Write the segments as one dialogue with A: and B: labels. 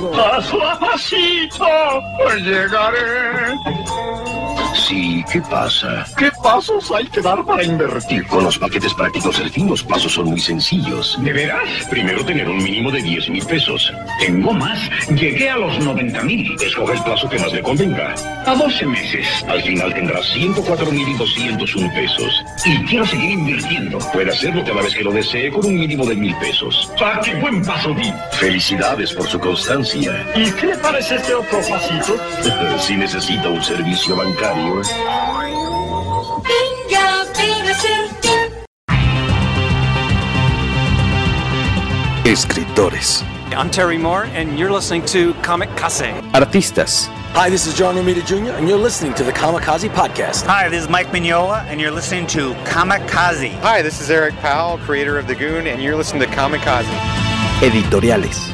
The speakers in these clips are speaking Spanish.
A: Paso a pasito, llegaré.
B: Sí, ¿qué pasa?
A: ¿Qué pasos hay que dar para invertir?
B: Con los paquetes prácticos del fin, los pasos son muy sencillos.
A: ¿De veras?
B: Primero tener un mínimo de 10 mil pesos.
A: Tengo más. Llegué a los 90 mil.
B: Escoge el plazo que más le convenga.
A: A 12 meses.
B: Al final tendrás 104 mil y 201 pesos.
A: Y quiero seguir invirtiendo.
B: Puede hacerlo cada vez que lo desee con un mínimo de mil pesos.
A: ¡Ah, qué buen paso di!
B: Felicidades por su constancia.
A: ¿Y qué le parece este otro pasito?
B: si necesita un servicio bancario.
C: Escritores.
D: I'm Terry Moore, and you're listening to Comic Case.
C: Artistas.
E: Hi, this is John Romita Jr., and you're listening to the Kamikaze Podcast.
F: Hi, this is Mike Mignola, and you're listening to Kamikaze.
G: Hi, this is Eric Powell, creator of The Goon, and you're listening to Kamikaze.
C: Editoriales.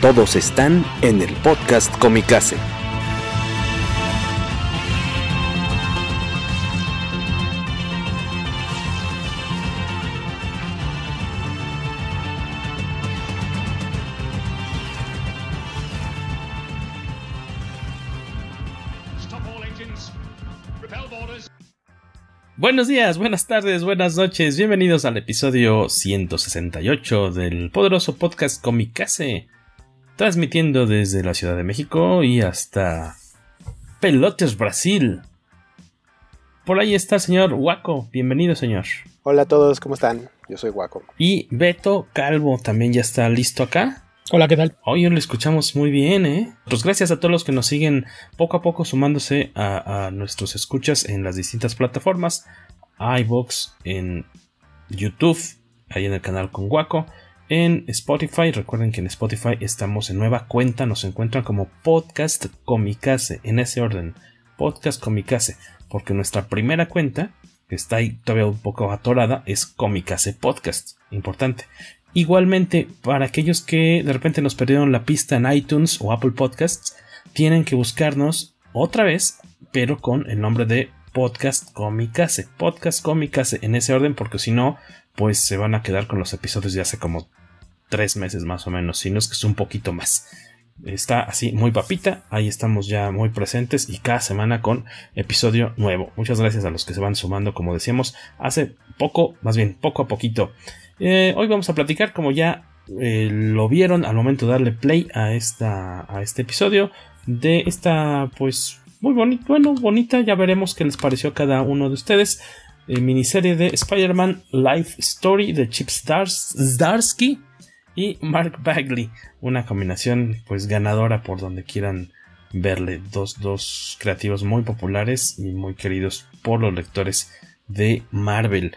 C: Todos están en el podcast Comicase.
H: Buenos días, buenas tardes, buenas noches, bienvenidos al episodio 168 del poderoso podcast Comicase, transmitiendo desde la Ciudad de México y hasta Pelotes, Brasil. Por ahí está el señor Waco, bienvenido señor.
I: Hola a todos, ¿cómo están? Yo soy Waco.
H: Y Beto Calvo también ya está listo acá.
J: Hola, ¿qué tal?
H: Hoy lo escuchamos muy bien, ¿eh? Pues gracias a todos los que nos siguen poco a poco sumándose a, a nuestros escuchas en las distintas plataformas. iBox, en YouTube, ahí en el canal con Guaco, en Spotify. Recuerden que en Spotify estamos en nueva cuenta, nos encuentran como Podcast Comicase, en ese orden. Podcast Comicase, porque nuestra primera cuenta, que está ahí todavía un poco atorada, es Comicase Podcast. Importante. Igualmente, para aquellos que de repente nos perdieron la pista en iTunes o Apple Podcasts, tienen que buscarnos otra vez, pero con el nombre de Podcast Comicase. Podcast Comicase en ese orden, porque si no, pues se van a quedar con los episodios de hace como tres meses más o menos, si no es que es un poquito más. Está así muy papita, ahí estamos ya muy presentes y cada semana con episodio nuevo. Muchas gracias a los que se van sumando, como decíamos, hace poco, más bien poco a poquito. Eh, hoy vamos a platicar, como ya eh, lo vieron al momento de darle play a, esta, a este episodio, de esta, pues, muy bonita, bueno, bonita, ya veremos qué les pareció a cada uno de ustedes. Eh, miniserie de Spider-Man Life Story de Chip Stars, Zdarsky y Mark Bagley. Una combinación, pues, ganadora por donde quieran verle. Dos, dos creativos muy populares y muy queridos por los lectores de Marvel.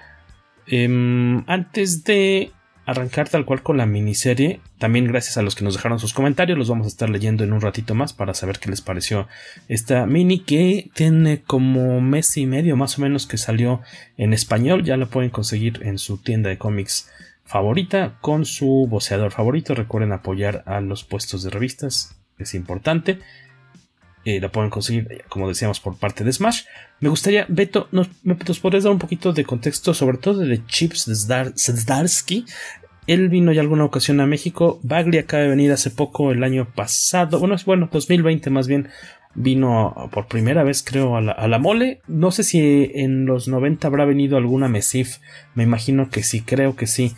H: Eh, antes de arrancar tal cual con la miniserie, también gracias a los que nos dejaron sus comentarios, los vamos a estar leyendo en un ratito más para saber qué les pareció esta mini que tiene como mes y medio más o menos que salió en español, ya la pueden conseguir en su tienda de cómics favorita con su voceador favorito, recuerden apoyar a los puestos de revistas, es importante. Eh, la pueden conseguir, como decíamos, por parte de Smash. Me gustaría, Beto, ¿nos, ¿me nos podrías dar un poquito de contexto, sobre todo de Chips Zdarsky? Él vino ya alguna ocasión a México. Bagley acaba de venir hace poco, el año pasado. Bueno, es bueno, 2020 más bien. Vino por primera vez, creo, a la, mole. No sé si en los 90 habrá venido alguna Mesif. Me imagino que sí, creo que sí.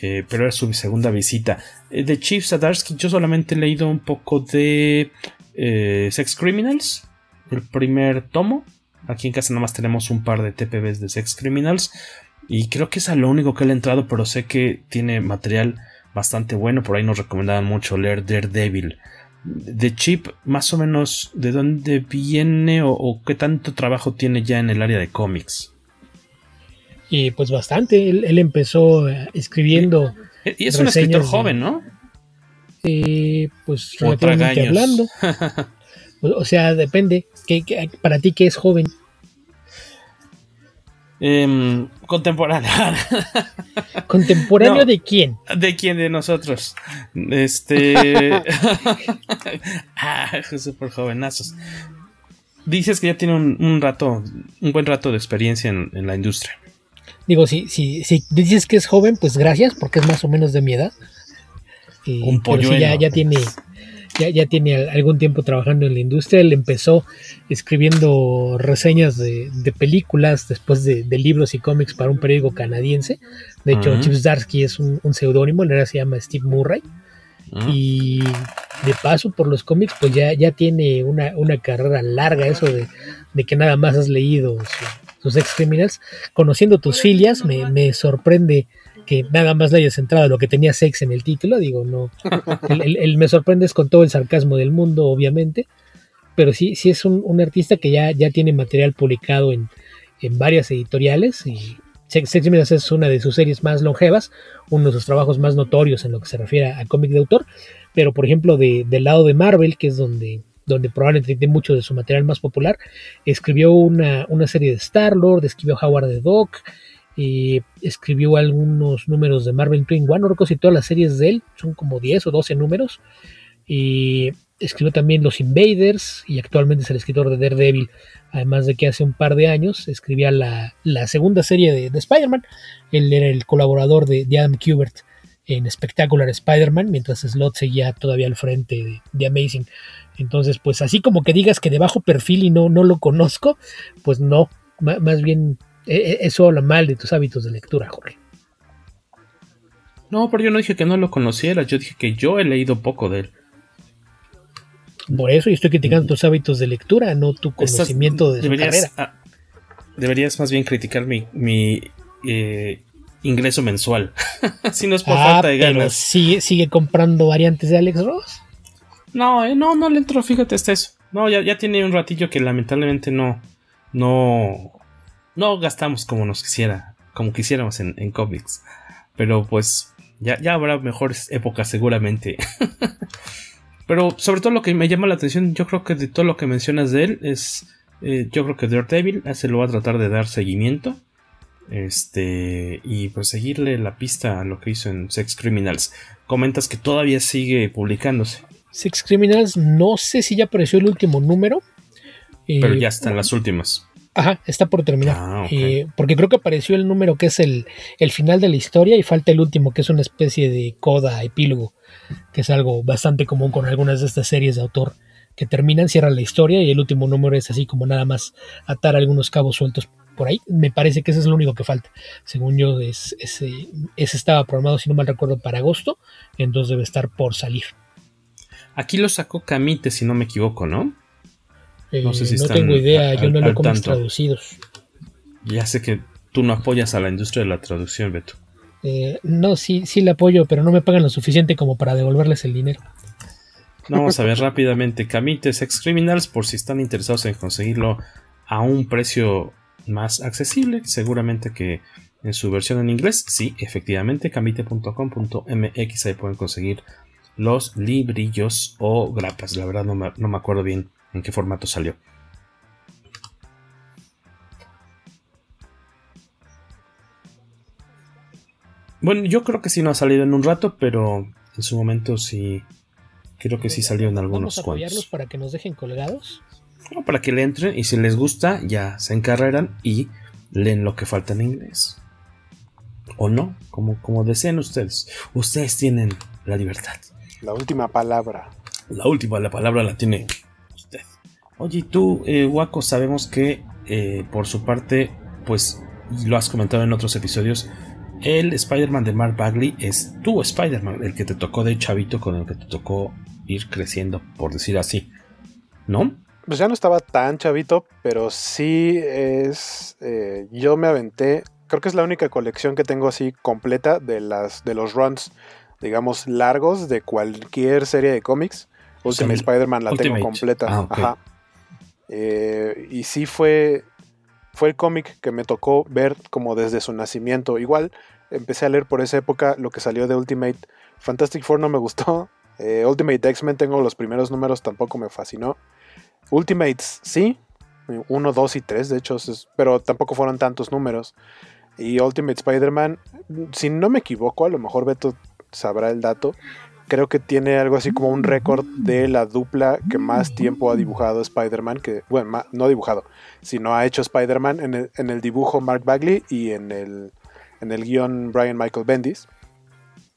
H: Eh, pero era su segunda visita. Eh, de Chief Zdarsky, yo solamente he leído un poco de eh, Sex Criminals, el primer tomo. Aquí en casa nomás tenemos un par de TPBs de Sex Criminals. Y creo que es a lo único que le he entrado, pero sé que tiene material bastante bueno. Por ahí nos recomendaban mucho leer Daredevil. De Chip, más o menos, ¿de dónde viene o, o, qué tanto trabajo tiene ya en el área de cómics?
J: Y pues bastante. Él, él empezó escribiendo.
H: Y, y es un escritor joven, ¿no?
J: Eh, pues relativamente hablando. o sea, depende. ¿Qué, para ti qué es joven?
H: Eh, contemporáneo.
J: ¿Contemporáneo de quién?
H: ¿De quién? De nosotros. Este. ah, súper jovenazos. Dices que ya tiene un, rato, un buen rato de experiencia en, la industria.
J: Digo, si, si, si, dices que es joven, pues gracias, porque es más o menos de mi edad. un pollo. ya, ya tiene ya, ya tiene algún tiempo trabajando en la industria. Él empezó escribiendo reseñas de, películas después de, libros y cómics para un periódico canadiense. De hecho, Chip Zdarsky es un, seudónimo, en realidad se llama Steve Murray. Y de paso por los cómics, pues ya, ya tiene una, carrera larga, eso de, que nada más has leído sus ex criminals. Conociendo tus filias, me, me sorprende que nada más le hayas entrado a lo que tenía sex en el título, digo, no. El, me sorprendes con todo el sarcasmo del mundo, obviamente, pero sí, sí es un, artista que ya, ya tiene material publicado en, varias editoriales y Sex Criminals es una de sus series más longevas, uno de sus trabajos más notorios en lo que se refiere a cómic de autor, pero por ejemplo de, del lado de Marvel, que es donde, donde probablemente tiene mucho de su material más popular, escribió una, una serie de Star-Lord, escribió Howard the Duck, escribió algunos números de Marvel Twin One, no recuerdo si todas las series de él, son como 10 o 12 números. Y escribió también Los Invaders y actualmente es el escritor de Daredevil, además de que hace un par de años escribía la, segunda serie de, Spider-Man. Él era el colaborador de, Adam Kubert en Spectacular Spider-Man, mientras Slot seguía todavía al frente de, Amazing. Entonces, pues así como que digas que de bajo perfil y no, no lo conozco, pues no, más bien eso habla mal de tus hábitos de lectura, Jorge.
H: No, pero yo no dije que no lo conociera, yo dije que yo he leído poco de él.
J: Por eso yo estoy criticando tus hábitos de lectura, no tu conocimiento de su carrera.
H: Ah, deberías más bien criticar mi, mi eh, ingreso mensual. si no es por ah, falta de ganas.
J: Sigue, sigue comprando variantes de Alex Ross.
H: No, eh, no, no le entro, fíjate hasta eso. No, ya, ya tiene un ratillo que lamentablemente no, no, no gastamos como nos quisiera, como quisiéramos en, cómics. Pero pues ya, ya habrá mejores épocas seguramente. Pero sobre todo lo que me llama la atención, yo creo que de todo lo que mencionas de él es, eh, yo creo que Daredevil, se lo va a tratar de dar seguimiento. Este, y pues seguirle la pista a lo que hizo en Sex Criminals. Comentas que todavía sigue publicándose.
J: Sex Criminals, no sé si ya apareció el último número.
H: Pero ya están las últimas.
J: Ajá, está por terminar. Ah, eh, porque creo que apareció el número que es el, final de la historia y falta el último que es una especie de coda, epílogo, que es algo bastante común con algunas de estas series de autor que terminan, cierran la historia y el último número es así como nada más atar algunos cabos sueltos por ahí. Me parece que ese es lo único que falta. Según yo, ese, ese estaba programado, si no mal recuerdo, para agosto, entonces debe estar por salir.
H: Aquí lo sacó Camite, si no me equivoco, ¿no?
J: No sé si no tengo idea, yo no leo cómics traducidos.
H: Ya sé que tú no apoyas a la industria de la traducción, Beto.
J: Eh, no, sí, sí la apoyo, pero no me pagan lo suficiente como para devolverles el dinero.
H: vamos a ver rápidamente. Camites Ex Criminals, por si están interesados en conseguirlo a un precio más accesible, seguramente que en su versión en inglés, sí, efectivamente, camite.com.mx, ahí pueden conseguir los librillos o grapas. La verdad no me acuerdo bien en qué formato salió. Bueno, yo creo que sí no ha salido en un rato, pero en su momento sí. Creo que sí salió en algunos
J: ¿Vamos a apoyarlos para que nos dejen colgados?
H: No, para que le entren y si les gusta, ya se encarreran y leen lo que falta en inglés. O no, como, como deseen ustedes. Ustedes tienen la libertad.
I: La última palabra.
H: La última, la palabra la tiene Oye, tú, eh, Waco, sabemos que eh, por su parte, pues, lo has comentado en otros episodios, el Spider-Man de Mark Bagley es tu Spider-Man, el que te tocó de chavito, con el que te tocó ir creciendo, por decir así, ¿no?
I: Pues ya no estaba tan chavito, pero sí es. Eh, yo me aventé. Creo que es la única colección que tengo así completa de las de los runs, digamos, largos de cualquier serie de cómics. Ultimate Spider-Man la tengo completa. Ah, Ajá. Eh, y sí fue, fue el cómic que me tocó ver como desde su nacimiento. Igual empecé a leer por esa época lo que salió de Ultimate. Fantastic Four no me gustó. Eh, Ultimate X-Men tengo los primeros números, tampoco me fascinó. Ultimates sí, 1, 2 y 3 de hecho, pero tampoco fueron tantos números. Y Ultimate Spider-Man, si no me equivoco, a lo mejor Beto sabrá el dato, creo que tiene algo así como un récord de la dupla que más tiempo ha dibujado Spider-Man, que, bueno, no ha dibujado, sino ha hecho Spider-Man en el, en el, dibujo Mark Bagley y en el, en el guion Brian Michael Bendis.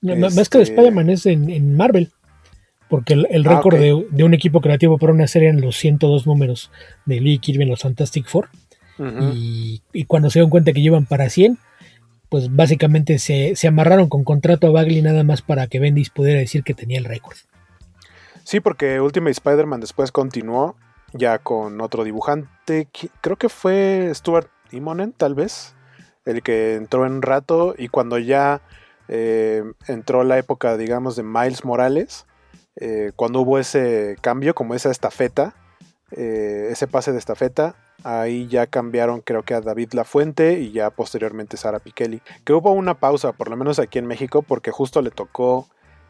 J: Más que de este, Spider-Man es en, Marvel, porque el, ah, récord de, un equipo creativo para una serie en los 102 números de Lee Kirby en los Fantastic Four. y, y, cuando se dan cuenta que llevan para 100, pues básicamente se, amarraron con contrato a Bagley nada más para que Bendis pudiera decir que tenía el récord.
I: Sí, porque Ultimate Spider-Man después continuó ya con otro dibujante, creo que fue Stuart Imonen tal vez, el que entró en un rato y cuando ya eh, entró la época, digamos, de Miles Morales, eh, cuando hubo ese cambio, como esa estafeta, eh, ese pase de estafeta, Ahí ya cambiaron creo que a David Lafuente y ya posteriormente Sara Pikeli. Que hubo una pausa, por lo menos aquí en México, porque justo le tocó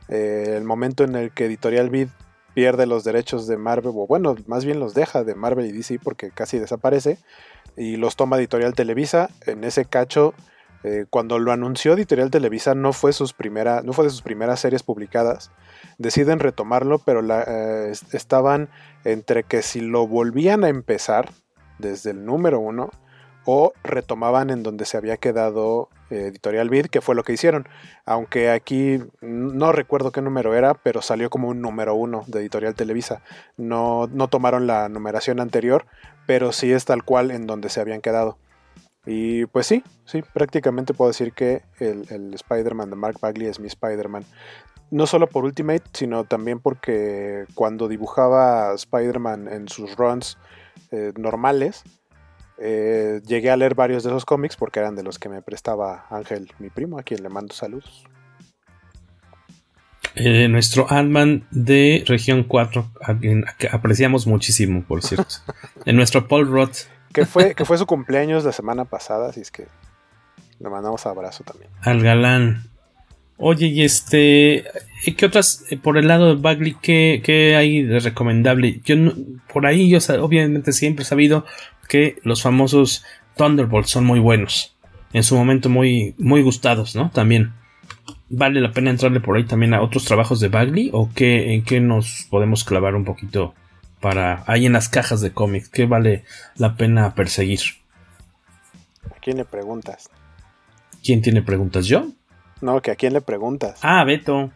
I: eh, el momento en el que Editorial Vid pierde los derechos de Marvel, o bueno, más bien los deja de Marvel y DC porque casi desaparece, y los toma Editorial Televisa. En ese cacho, eh, cuando lo anunció Editorial Televisa, no fue, sus primera, no fue de sus primeras series publicadas. Deciden retomarlo, pero eh, estaban entre que si lo volvían a empezar, desde el número uno o retomaban en donde se había quedado eh, Editorial Vid, que fue lo que hicieron. Aunque aquí no recuerdo qué número era, pero salió como un número uno de Editorial Televisa. No, no tomaron la numeración anterior, pero sí es tal cual en donde se habían quedado. Y pues sí, sí, prácticamente puedo decir que el, el Spider-Man de Mark Bagley es mi Spider-Man. No solo por Ultimate, sino también porque cuando dibujaba Spider-Man en sus runs eh, normales, eh, llegué a leer varios de esos cómics porque eran de los que me prestaba Ángel, mi primo, a quien le mando saludos.
H: Eh, nuestro Ant-Man de Región 4, a quien apreciamos muchísimo, por cierto. en nuestro Paul Roth.
I: Que fue, que fue su cumpleaños la semana pasada, así es que le mandamos abrazo también.
H: Al galán. Oye, y este, ¿qué otras, eh, por el lado de Bagley, qué, hay de recomendable? Yo por ahí yo obviamente siempre he sabido que los famosos Thunderbolts son muy buenos. En su momento muy, muy gustados, ¿no? También. ¿Vale la pena entrarle por ahí también a otros trabajos de Bagley? ¿O qué, en qué nos podemos clavar un poquito para ahí en las cajas de cómics? ¿Qué vale la pena perseguir?
I: ¿A quién le preguntas?
H: ¿Quién tiene preguntas? ¿Yo?
I: No, que a quién le preguntas.
H: Ah, Beto.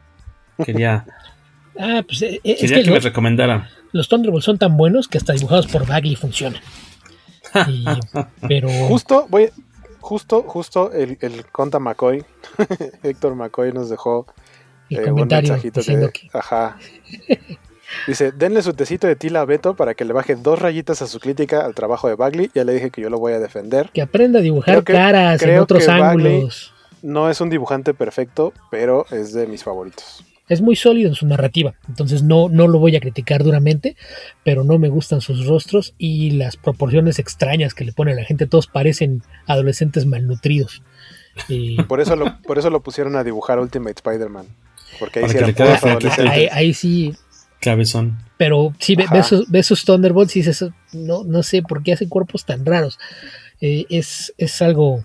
H: Quería.
J: ah, pues eh, eh,
H: quería que, me recomendara.
J: Los Thunderbolts son tan buenos que hasta dibujados por Bagley funcionan. pero.
I: Justo, voy. Justo, justo el, el Conta McCoy, Héctor McCoy nos dejó
J: eh, un mensajito que,
I: Ajá. Dice, denle su tecito de tila a Beto para que le baje dos rayitas a su crítica al trabajo de Bagley. Ya le dije que yo lo voy a defender.
J: Que aprenda a dibujar caras en otros ángulos
I: no es un dibujante perfecto, pero es de mis favoritos.
J: Es muy sólido en su narrativa, entonces no, no lo voy a criticar duramente, pero no me gustan sus rostros y las proporciones extrañas que le pone a la gente. Todos parecen adolescentes malnutridos.
I: Y... Por, eso lo, por eso lo pusieron a dibujar Ultimate Spider-Man. Porque ahí
J: sí Ahí, sí.
H: Cabezón.
J: Pero sí, ves, sus, Thunderbolts y dices, no, no sé por qué hace cuerpos tan raros. Eh, es, es algo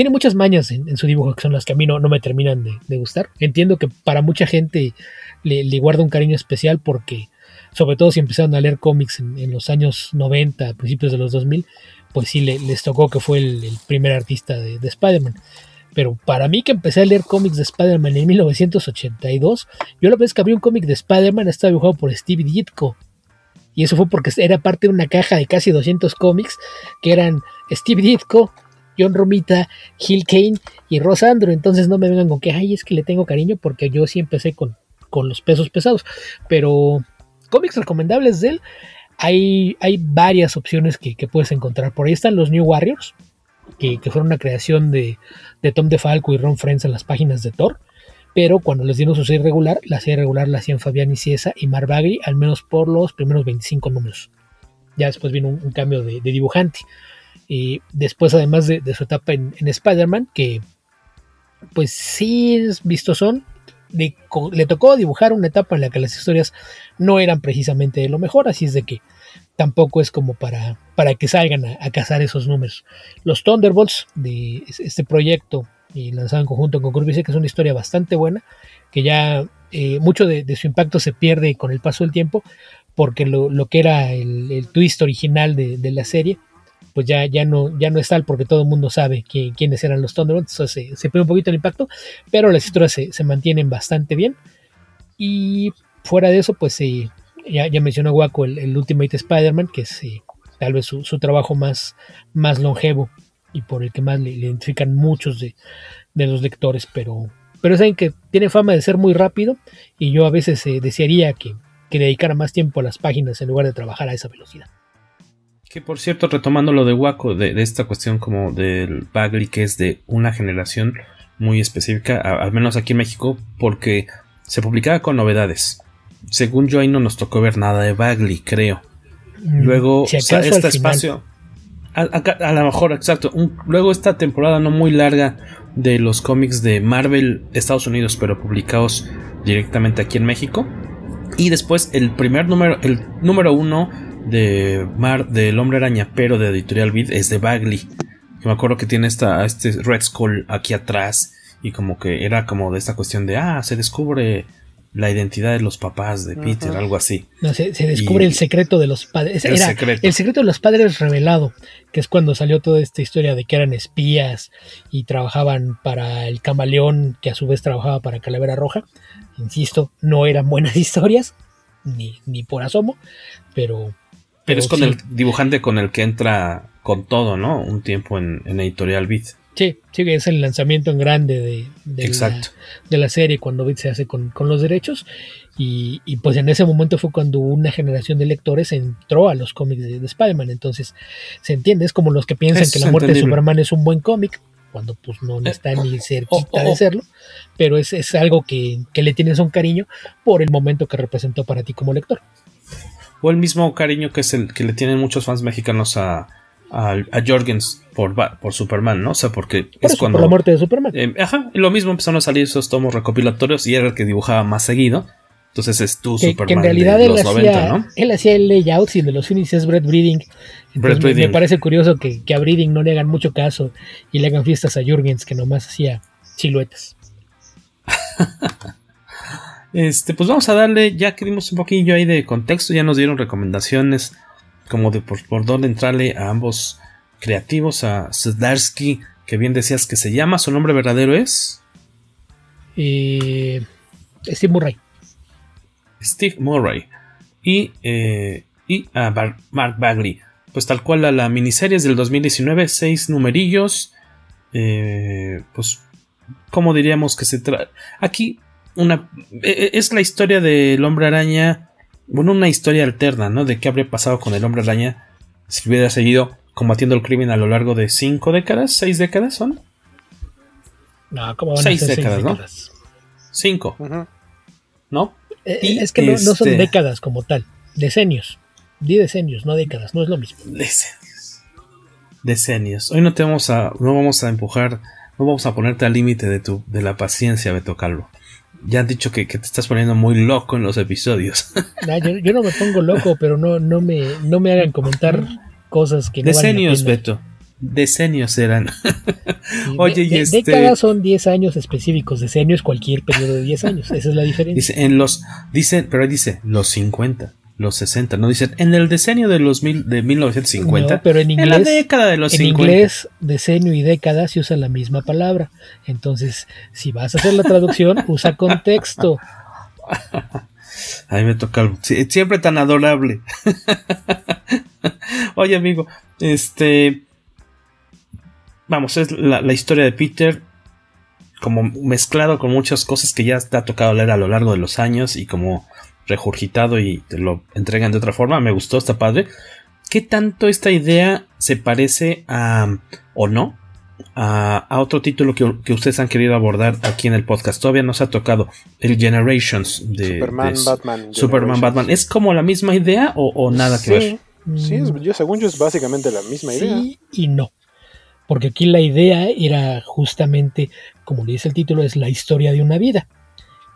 J: tiene muchas mañas en, su dibujo que son las que a mí no, me terminan de, gustar. Entiendo que para mucha gente le, guarda un cariño especial porque, sobre todo si empezaron a leer cómics en, los años 90, principios de los 2000, pues sí les tocó que fue el, primer artista de, Spider-Man. Pero para mí que empecé a leer cómics de Spider-Man en 1982, yo la vez que abrí un cómic de Spider-Man estaba dibujado por Steve Ditko. Y eso fue porque era parte de una caja de casi 200 cómics que eran Steve Ditko, John Romita, Gil Kane y Rosandro. Entonces no me vengan con que, ay, es que le tengo cariño porque yo sí empecé con, con los pesos pesados. Pero cómics recomendables de él, hay, hay varias opciones que, puedes encontrar. Por ahí están los New Warriors, que, fueron una creación de, de Tom DeFalco y Ron Friends en las páginas de Thor. Pero cuando les dieron su serie regular, la serie regular la hacían Fabián Ciesa y Mar Bagri, al menos por los primeros 25 números. Ya después vino un, cambio de dibujante. Y después, además de, su etapa en, Spider-Man, que pues sí es vistosón, le tocó dibujar una etapa en la que las historias no eran precisamente lo mejor, así es de que tampoco es como para, para que salgan a, cazar esos números. Los Thunderbolts de este proyecto y lanzado en conjunto con Kirby, que es una historia bastante buena, que ya eh, mucho de, su impacto se pierde con el paso del tiempo, porque lo, que era el, twist original de, la serie, pues ya, ya, no, ya no es tal, porque todo el mundo sabe quiénes eran los Thunderbolts, se, se pierde un poquito el impacto, pero las historias se, mantienen bastante bien. Y fuera de eso, pues ya, ya mencionó Waco el, Ultimate Spider-Man, que es eh, tal vez su, trabajo más, más longevo y por el que más le, identifican muchos de, los lectores, pero, pero saben que tiene fama de ser muy rápido y yo a veces eh, desearía que, dedicara más tiempo a las páginas en lugar de trabajar a esa velocidad.
H: Que por cierto, retomando lo de Waco, de, esta cuestión como del Bagley, que es de una generación muy específica, al menos aquí en México, porque se publicaba con novedades. Según yo ahí no nos tocó ver nada de Bagley, creo. Mm, Luego, este espacio. A, lo mejor, exacto. luego esta temporada no muy larga de los cómics de Marvel Estados Unidos, pero publicados directamente aquí en México. Y después el primer número, el número uno de Mar del Hombre Araña, pero de Editorial Vid, es de Bagley. me acuerdo que tiene esta, este Red Skull aquí atrás. Y como que era como de esta cuestión de, ah, se descubre la identidad de los papás de Peter, algo así.
J: No, se, descubre el secreto de los padres. El, secreto. el secreto de los padres revelado, que es cuando salió toda esta historia de que eran espías y trabajaban para el camaleón, que a su vez trabajaba para Calavera Roja. Insisto, no eran buenas historias, ni, ni por asomo, pero...
H: Pero, es con el dibujante con el que entra con todo, ¿no? Un tiempo en, en Editorial Beat.
J: Sí, sí, es el lanzamiento en grande de, de, la, de la, serie cuando Bit se hace con, los derechos. Y, pues en ese momento fue cuando una generación de lectores entró a los cómics de, Spider-Man. Entonces se entiende, es como los que piensan que la muerte de Superman es un buen cómic, cuando pues no, eh, está ni cerquita de serlo. Pero es, es algo que, que, le tienes un cariño por el momento que representó para ti como lector.
H: O el mismo cariño que, es el, que le tienen muchos fans mexicanos a, a, a Jorgens por, por Superman, ¿no? O sea, porque
J: es cuando. Por la muerte de Superman.
H: Eh, ajá, lo mismo empezaron a salir esos tomos recopilatorios y era el que dibujaba más seguido. Entonces es tu Superman. Que en realidad de él, los hacía, 90, ¿no?
J: él hacía el layout y de los finis es Brett Breeding. Entonces me, parece curioso que, que, a Breeding no le hagan mucho caso y le hagan fiestas a Jurgens, que nomás hacía siluetas.
H: este, pues vamos a darle, ya que dimos un poquillo ahí de contexto, ya nos dieron recomendaciones como de por, por dónde entrarle a ambos creativos, a Zdarsky, que bien decías que se llama, su nombre verdadero es...
J: Eh, Steve Murray.
H: Steve Murray. Y, eh, y a Mark Bagley. Pues tal cual a la miniserie del 2019, seis numerillos. Eh, pues, ¿cómo diríamos que se trata? Aquí, una, e, e, es la historia del hombre araña bueno, una historia alterna, ¿no? De qué habría pasado con el hombre araña si hubiera seguido combatiendo el crimen a lo largo de cinco décadas, seis décadas son.
J: No, ¿cómo
H: van seis, a ser décadas, ¿no? Cinco. ¿No?
J: Eh, es que no, son este décadas como tal, decenios. Di decenios, no décadas, no es lo mismo.
H: Decenios. Decenios. Hoy no te vamos a, no vamos a empujar, no vamos a ponerte al límite de tu, de la paciencia, Beto Calvo ya han dicho que, te estás poniendo muy loco en los episodios.
J: yo, no me pongo loco, pero no, no, me, no me hagan comentar cosas que no
H: Decenios, Beto. Decenios eran.
J: Oye, y este... Décadas son 10 años específicos, decenios cualquier periodo de 10 años, esa es la diferencia.
H: Dice, en los, dice, pero dice, los 50 los 60, no dicen en el decenio de los mil, de 1950,
J: no, pero en, inglés,
H: en la década de los
J: en inglés, decenio y década se usa la misma palabra. Entonces, si vas a hacer la traducción, usa contexto.
H: A mí me toca siempre tan adorable. Oye, amigo, este vamos, es la, la, historia de Peter como mezclado con muchas cosas que ya te ha tocado leer a lo largo de los años y como regurgitado y te lo entregan de otra forma. Me gustó, está padre. ¿Qué tanto esta idea se parece a, o no, a, otro título que, ustedes han querido abordar aquí en el podcast? Todavía no se ha tocado el Generations de
I: Superman, Batman.
H: Superman, Batman. ¿Es como la misma idea o, nada que ver?
I: Sí, yo, según yo es básicamente la misma idea.
J: Sí y no. Porque aquí la idea era justamente, como le dice el título, es la historia de una vida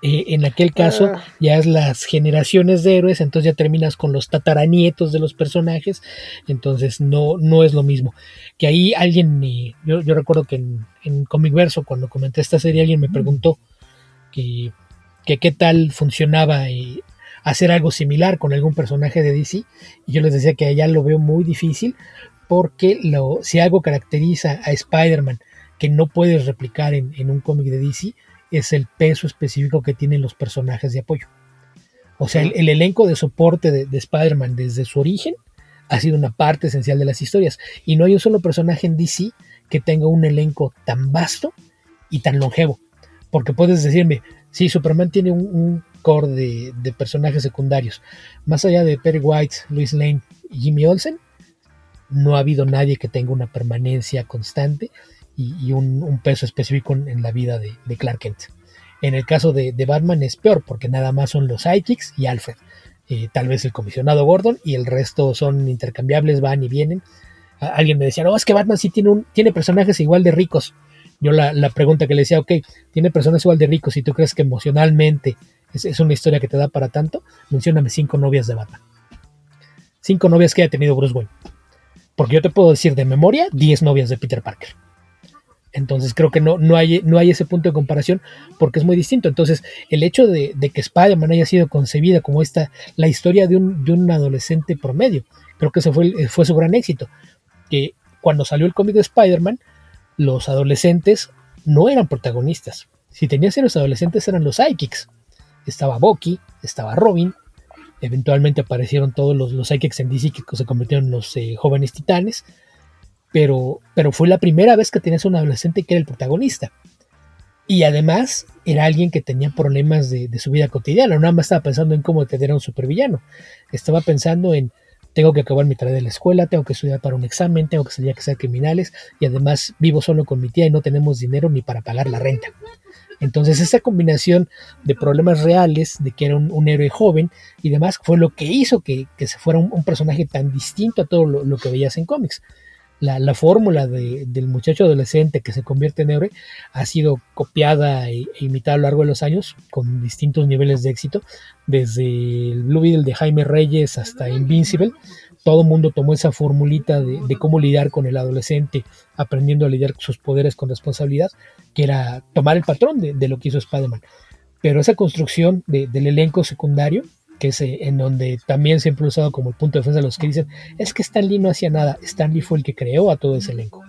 J: Eh, en aquel caso ah. ya es las generaciones de héroes, entonces ya terminas con los tataranietos de los personajes, entonces no, no es lo mismo. Que ahí alguien, yo, yo recuerdo que en, en Comic Verso, cuando comenté esta serie, alguien me preguntó que, que qué tal funcionaba eh, hacer algo similar con algún personaje de DC, y yo les decía que allá lo veo muy difícil, porque lo, si algo caracteriza a Spider-Man que no puedes replicar en, en un cómic de DC, es el peso específico que tienen los personajes de apoyo. O sea, el, elenco de soporte de, Spider-Man desde su origen ha sido una parte esencial de las historias. Y no hay un solo personaje en DC que tenga un elenco tan vasto y tan longevo. Porque puedes decirme, sí, Superman tiene un, core de, personajes secundarios. Más allá de Perry White, Luis Lane y Jimmy Olsen, no ha habido nadie que tenga una permanencia constante y, un, peso específico en, la vida de, Clark Kent. En el caso de, Batman es peor porque nada más son los sidekicks y Alfred. Eh, tal vez el comisionado Gordon y el resto son intercambiables, van y vienen. alguien me decía, no, es que Batman sí tiene, un, tiene personajes igual de ricos. Yo la, pregunta que le decía, ok, tiene personajes igual de ricos y tú crees que emocionalmente es, es, una historia que te da para tanto, mencióname cinco novias de Batman. Cinco novias que haya tenido Bruce Wayne. Porque yo te puedo decir de memoria 10 novias de Peter Parker. Entonces creo que no, no, hay, no hay ese punto de comparación porque es muy distinto. Entonces el hecho de, que Spider-Man haya sido concebida como esta, la historia de un, de un adolescente promedio, creo que ese fue, fue su gran éxito. Que cuando salió el cómic de Spider-Man, los adolescentes no eran protagonistas. Si tenías a los adolescentes eran los psychics. Estaba Bucky, estaba Robin, eventualmente aparecieron todos los, los en DC que se convirtieron en los eh, jóvenes titanes pero, pero fue la primera vez que tenías un adolescente que era el protagonista. Y además era alguien que tenía problemas de, su vida cotidiana, nada más estaba pensando en cómo tener a un supervillano, estaba pensando en tengo que acabar mi tarea de la escuela, tengo que estudiar para un examen, tengo que salir a que ser criminales y además vivo solo con mi tía y no tenemos dinero ni para pagar la renta. Entonces esa combinación de problemas reales, de que era un, héroe joven y demás, fue lo que hizo que, se fuera un, personaje tan distinto a todo lo que veías en cómics la, fórmula del muchacho adolescente que se convierte en héroe ha sido copiada e, e, imitada a lo largo de los años con distintos niveles de éxito, desde el Blue Beetle de Jaime Reyes hasta Invincible. Todo el mundo tomó esa formulita de, cómo lidiar con el adolescente, aprendiendo a lidiar con sus poderes con responsabilidad, que era tomar el patrón de, lo que hizo Spider-Man. Pero esa construcción del elenco secundario que es eh, en donde también siempre he usado como el punto de defensa de los que dicen, es que Stan Lee no hacía nada, Stan Lee fue el que creó a todo ese elenco.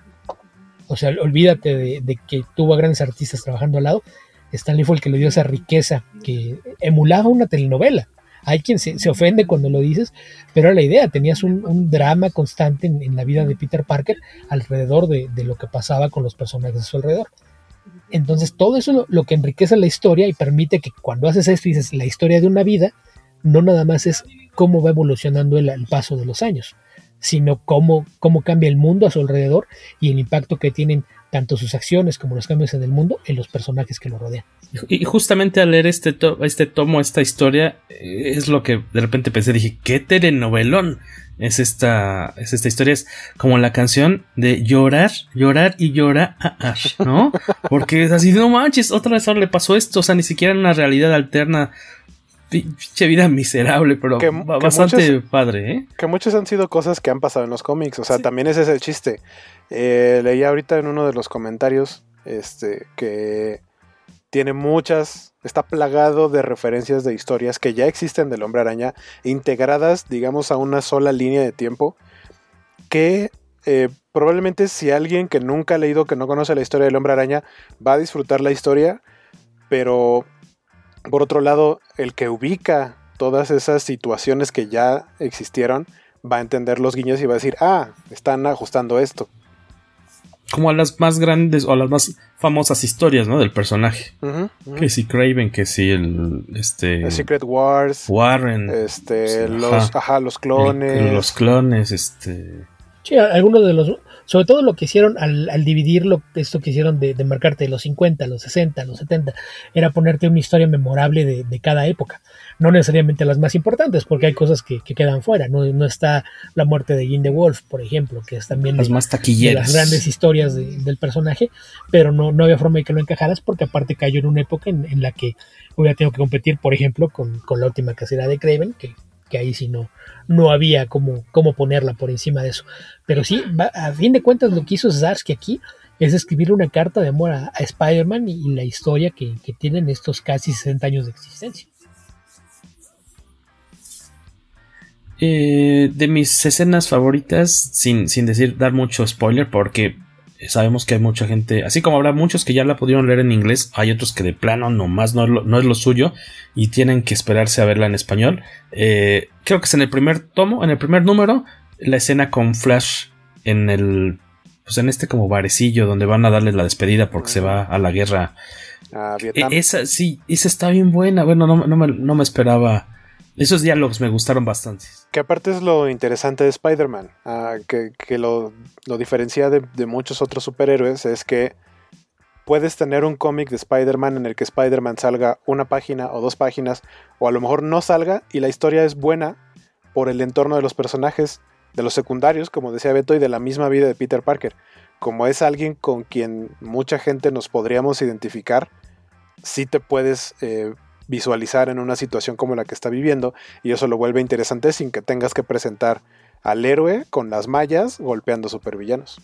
J: O sea, olvídate de, que tuvo a grandes artistas trabajando al lado, Stan Lee fue el que le dio esa riqueza que emulaba una telenovela. Hay quien se, ofende cuando lo dices, pero era la idea, tenías un, drama constante en, la vida de Peter Parker alrededor de, lo que pasaba con los personajes de su alrededor. Entonces todo eso lo, lo que enriquece la historia y permite que cuando haces esto dices la historia de una vida, no nada más es cómo va evolucionando el, paso de los años, sino cómo, cómo cambia el mundo a su alrededor y el impacto que tienen tanto sus acciones como los cambios en el mundo en los personajes que lo rodean.
H: Y justamente al leer este, este tomo, esta historia, eh, es lo que de repente pensé, dije, ¿qué telenovelón es esta, es esta historia? Es como la canción de llorar, llorar y llorar, ¿no? Porque es así, no manches, otra vez ahora le pasó esto, o sea, ni siquiera en una realidad alterna pinche vida miserable, pero bastante padre, ¿eh?
I: Que muchas han sido cosas que han pasado en los cómics, o sea, también ese es el chiste. Eh, leí ahorita en uno de los comentarios este, que tiene muchas, está plagado de referencias de historias que ya existen del hombre araña, integradas, digamos, a una sola línea de tiempo, que eh, probablemente si alguien que nunca ha leído, que no conoce la historia del hombre araña, va a disfrutar la historia, pero por otro lado, el que ubica todas esas situaciones que ya existieron va a entender los guiños y va a decir, ah, están ajustando esto.
H: Como a las más grandes o a las más famosas historias, ¿no? Del personaje. Que si Craven, que si el. Este.
I: Secret Wars.
H: Warren.
I: Este. los, ajá. los clones.
H: los clones, este.
J: Sí, algunos de los Sobre todo lo que hicieron al, dividir lo, esto que hicieron de, marcarte los 50, los 60, los 70, era ponerte una historia memorable de, cada época. No necesariamente las más importantes, porque hay cosas que, quedan fuera. No, no, está la muerte de Jim the Wolf, por ejemplo, que es también
H: las más taquilleras.
J: las grandes historias del personaje, pero no, no había forma de que lo encajaras porque aparte cayó en una época en, la que hubiera tenido que competir, por ejemplo, con, con la última casera de Craven, que que ahí sí no, no había cómo, cómo ponerla por encima de eso. Pero sí, a fin de cuentas lo que hizo Zarsky aquí es escribir una carta de amor a, Spider-Man y, la historia que, tienen estos casi 60 años de existencia.
H: Eh, de mis escenas favoritas, sin, sin decir dar mucho spoiler, porque sabemos que hay mucha gente, así como habrá muchos que ya la pudieron leer en inglés, hay otros que de plano nomás no es lo, no es lo suyo y tienen que esperarse a verla en español. Eh, creo que es en el primer tomo, en el primer número, la escena con Flash en el, pues en este como barecillo donde van a darle la despedida porque se va a la guerra. E, esa sí, esa está bien buena. Bueno, no, no, me, no me esperaba esos diálogos me gustaron bastante.
I: Que aparte es lo interesante de Spider-Man, ah, que, lo, diferencia de, muchos otros superhéroes, es que puedes tener un cómic de Spider-Man en el que Spider-Man salga una página o dos páginas, o a lo mejor no salga y la historia es buena por el entorno de los personajes, de los secundarios, como decía Beto, y de la misma vida de Peter Parker. Como es alguien con quien mucha gente nos podríamos identificar, sí te puedes eh, visualizar en una situación como la que está viviendo y eso lo vuelve interesante sin que tengas que presentar al héroe con las mallas golpeando supervillanos.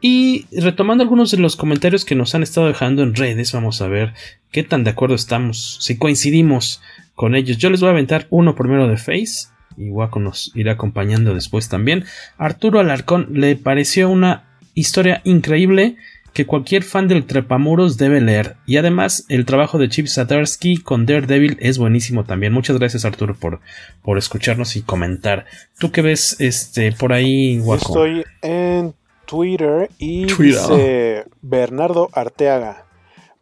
H: Y retomando algunos de los comentarios que nos han estado dejando en redes, vamos a ver qué tan de acuerdo estamos, si coincidimos con ellos. Yo les voy a aventar uno primero de Face, y Waco nos irá acompañando después también. Arturo Alarcón le pareció una historia increíble que cualquier fan del Trepamuros debe leer. Y además, el trabajo de Chip Zdarsky con Daredevil es buenísimo también. Muchas gracias, Arturo, por, por escucharnos y comentar. ¿Tú qué ves este, por ahí, Guaco?
I: Estoy en Twitter y dice Bernardo Arteaga.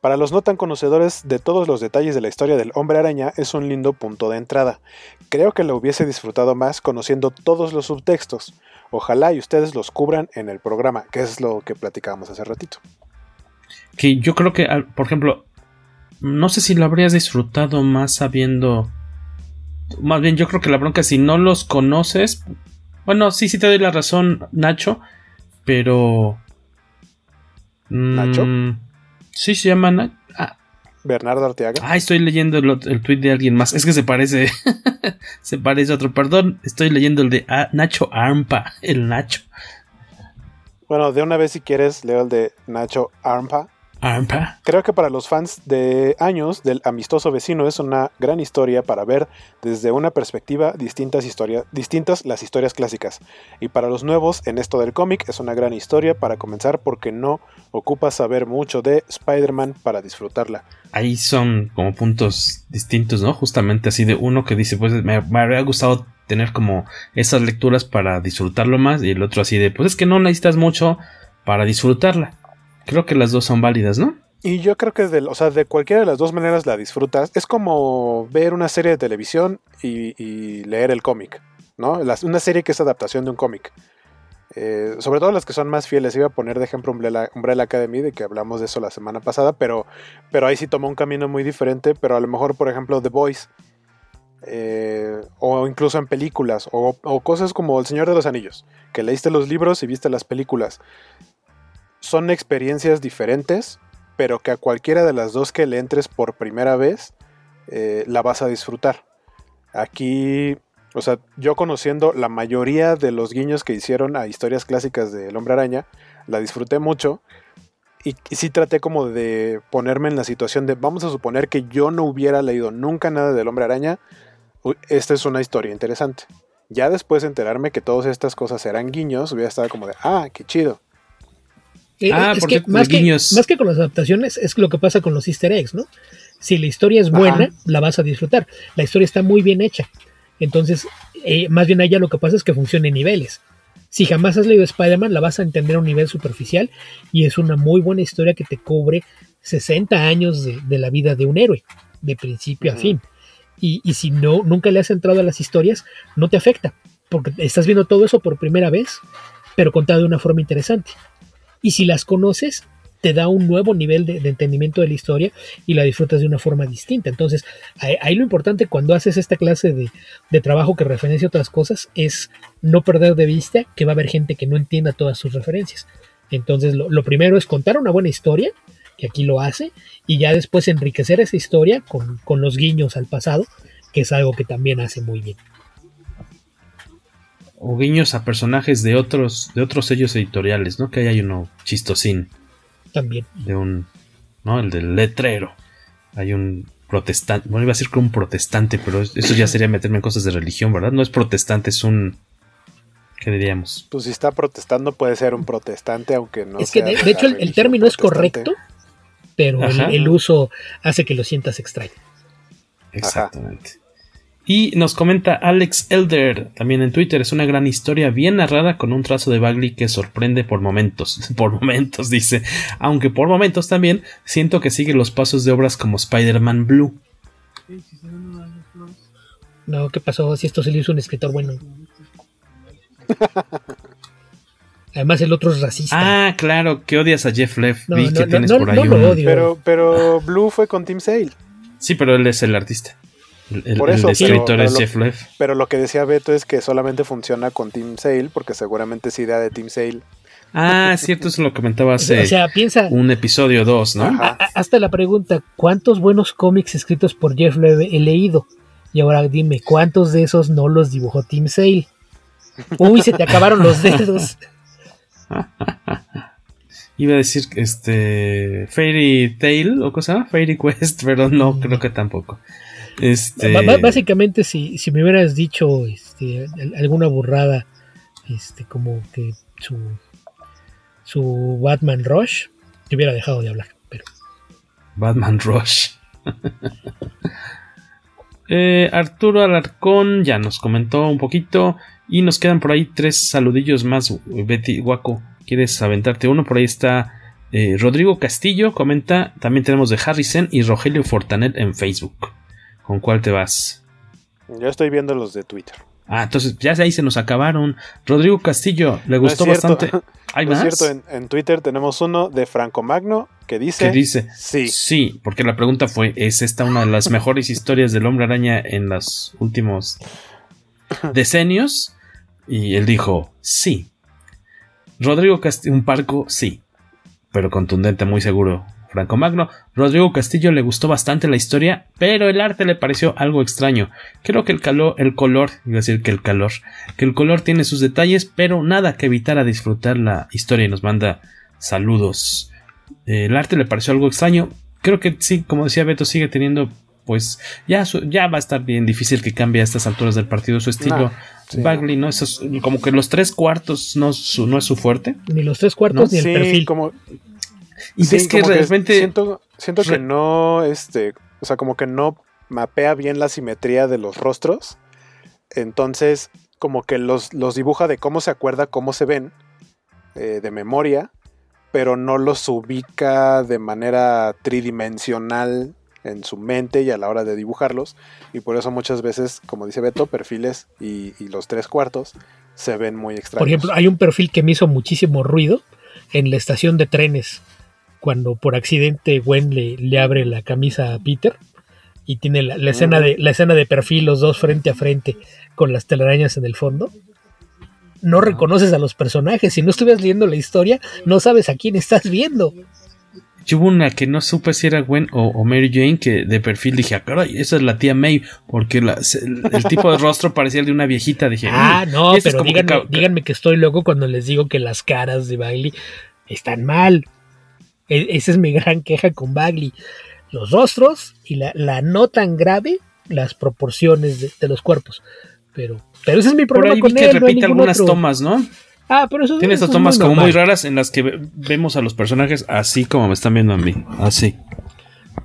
I: Para los no tan conocedores de todos los detalles de la historia del hombre araña es un lindo punto de entrada. Creo que lo hubiese disfrutado más conociendo todos los subtextos. Ojalá y ustedes los cubran en el programa, que es lo que platicábamos hace ratito.
H: Que yo creo que, por ejemplo, no sé si lo habrías disfrutado más sabiendo. Más bien, yo creo que la bronca, si no los conoces. Bueno, sí, sí te doy la razón, Nacho. Pero.
I: ¿Nacho?
H: Mm, sí, se llama Nacho.
I: Bernardo Arteaga.
H: Ah, estoy leyendo el, el tweet de alguien más. Es que se parece. se parece a otro. Perdón, estoy leyendo el de Nacho Armpa. El Nacho.
I: Bueno, de una vez si quieres, leo el de Nacho Armpa. Creo que para los fans de años del amistoso vecino es una gran historia para ver desde una perspectiva distintas, historias, distintas las historias clásicas. Y para los nuevos en esto del cómic es una gran historia para comenzar porque no ocupa saber mucho de Spider-Man para disfrutarla.
H: Ahí son como puntos distintos, ¿no? Justamente así de uno que dice, pues me, me habría gustado tener como esas lecturas para disfrutarlo más y el otro así de, pues es que no necesitas mucho para disfrutarla. Creo que las dos son válidas, ¿no?
I: Y yo creo que de, o de cualquiera de las dos maneras la disfrutas. Es como ver una serie de televisión y, leer el cómic, ¿no? una serie que es adaptación de un cómic. Eh, sobre todo las que son más fieles. Iba a poner de ejemplo Umbrella, Umbrella, Academy, de que hablamos de eso la semana pasada, pero, pero ahí sí tomó un camino muy diferente. Pero a lo mejor, por ejemplo, The Voice, eh, o incluso en películas, o, cosas como El Señor de los Anillos, que leíste los libros y viste las películas son experiencias diferentes, pero que a cualquiera de las dos que le entres por primera vez, eh, la vas a disfrutar. Aquí, o sea, yo conociendo la mayoría de los guiños que hicieron a historias clásicas del hombre araña, la disfruté mucho. Y, y, sí traté como de ponerme en la situación de, vamos a suponer que yo no hubiera leído nunca nada del hombre araña, esta es una historia interesante. Ya después de enterarme que todas estas cosas eran guiños, hubiera estado como de, ah, qué chido.
J: Eh, ah, es que más, que más, que con las adaptaciones, es lo que pasa con los easter eggs, ¿no? Si la historia es buena, la vas a disfrutar. La historia está muy bien hecha. Entonces, eh, más bien allá lo que pasa es que funciona en niveles. Si jamás has leído Spider-Man, la vas a entender a un nivel superficial y es una muy buena historia que te cubre 60 años de, la vida de un héroe, de principio a fin. Y, y, si no, nunca le has entrado a las historias, no te afecta, porque estás viendo todo eso por primera vez pero contada de una forma interesante. Y si las conoces, te da un nuevo nivel de, entendimiento de la historia y la disfrutas de una forma distinta. Entonces, ahí, lo importante cuando haces esta clase de, trabajo que referencia otras cosas es no perder de vista que va a haber gente que no entienda todas sus referencias. Entonces, lo, primero es contar una buena historia, que aquí lo hace, y ya después enriquecer esa historia con, con los guiños al pasado, que es algo que también hace muy bien
H: o guiños a personajes de otros de otros sellos editoriales, ¿no? Que ahí hay uno chistosín.
J: También.
H: De un, ¿no? El del letrero. Hay un protestante, bueno, iba a decir que un protestante, pero eso ya sería meterme en cosas de religión, ¿verdad? No es protestante, es un ¿Qué diríamos?
I: Pues si está protestando puede ser un protestante, aunque no.
J: Es que de, hecho el, término es correcto, pero el, uso hace que lo sientas extraño.
H: Exactamente. Y nos comenta Alex Elder, también en Twitter, es una gran historia bien narrada con un trazo de Bagley que sorprende por momentos, por momentos dice, aunque por momentos también siento que sigue los pasos de obras como Spider-Man Blue.
J: No, ¿qué pasó? Si esto se le hizo un escritor bueno. Además el otro es racista.
H: Ah, claro, que odias a Jeff Leff. Vi que tienes por ahí
I: Pero, pero Blue fue con Tim Sale.
H: Sí, pero él es el artista. El, escritor es Jeff Leff.
I: Pero lo que decía Beto es que solamente funciona con Team Sale, porque seguramente es idea de Team Sale.
H: Ah, cierto, eso lo comentaba hace
J: piensa,
H: un episodio 2, ¿no?
J: hasta la pregunta, ¿cuántos buenos cómics escritos por Jeff Leff he leído? Y ahora dime, ¿cuántos de esos no los dibujó Team Sale? Uy, se te acabaron los dedos.
H: Iba a decir este Fairy Tail o cosa, Fairy Quest, pero no, creo que tampoco. Este...
J: básicamente, si, si, me hubieras dicho este, alguna burrada, este, como que su, su Batman Rush, te hubiera dejado de hablar. Pero...
H: Batman Rush. Eh, Arturo Alarcón ya nos comentó un poquito. Y nos quedan por ahí tres saludillos más. Betty Guaco, ¿quieres aventarte uno? Por ahí está eh, Rodrigo Castillo, comenta. También tenemos de Harrison y Rogelio Fortanet en Facebook. ¿Con cuál te vas?
I: Yo estoy viendo los de Twitter.
H: Ah, entonces ya ahí se nos acabaron. Rodrigo Castillo, le gustó bastante.
I: ¿Hay más? Es cierto, en, Twitter tenemos uno de Franco Magno que dice.
H: Que dice. Sí. Sí, porque la pregunta fue: ¿es esta una de las mejores historias del hombre araña en los últimos decenios? Y él dijo: Sí. Rodrigo Castillo, un parco, sí. Pero contundente, muy seguro. Franco Magno. Rodrigo Castillo le gustó bastante la historia, pero el arte le pareció algo extraño. Creo que el calor, el color, iba a decir que el calor, que el color tiene sus detalles, pero nada que evitar a disfrutar la historia y nos manda saludos. El arte le pareció algo extraño. Creo que sí, como decía Beto, sigue teniendo pues ya, ya va a estar bien difícil que cambie a estas alturas del partido su estilo. Bagley, ¿no? como que los tres cuartos no, no es su fuerte.
J: Ni los tres cuartos ni el perfil.
I: Como, y ves que realmente. siento, siento que no, este, o sea, como que no mapea bien la simetría de los rostros. Entonces, como que los, los dibuja de cómo se acuerda, cómo se ven, eh, de memoria, pero no los ubica de manera tridimensional en su mente y a la hora de dibujarlos. Y por eso muchas veces, como dice Beto, perfiles y, y los tres cuartos se ven muy extraños.
J: Por ejemplo, hay un perfil que me hizo muchísimo ruido en la estación de trenes cuando por accidente Gwen le, abre la camisa a Peter y tiene la, escena de, la escena de perfil, los dos frente a frente, con las telarañas en el fondo. No reconoces a los personajes. Si no estuvieras leyendo la historia, no sabes a quién estás viendo.
H: Yo hubo una que no supe si era Gwen o, Mary Jane, que de perfil dije, ah, caray, esa es la tía May, porque el, tipo de rostro parecía el de una viejita. Dije,
J: ah, mm, no, pero díganme, que... díganme que estoy loco cuando les digo que las caras de Bailey están mal. E, esa es mi gran queja con Bagley. Los rostros y la, no tan grave, las proporciones de, los cuerpos. Pero, pero ese es mi problema con
H: él. repite algunas tomas, ¿no?
J: Ah, pero eso
H: Tiene estas tomas como muy raras en las que vemos a los personajes así como me están viendo a mí. Así.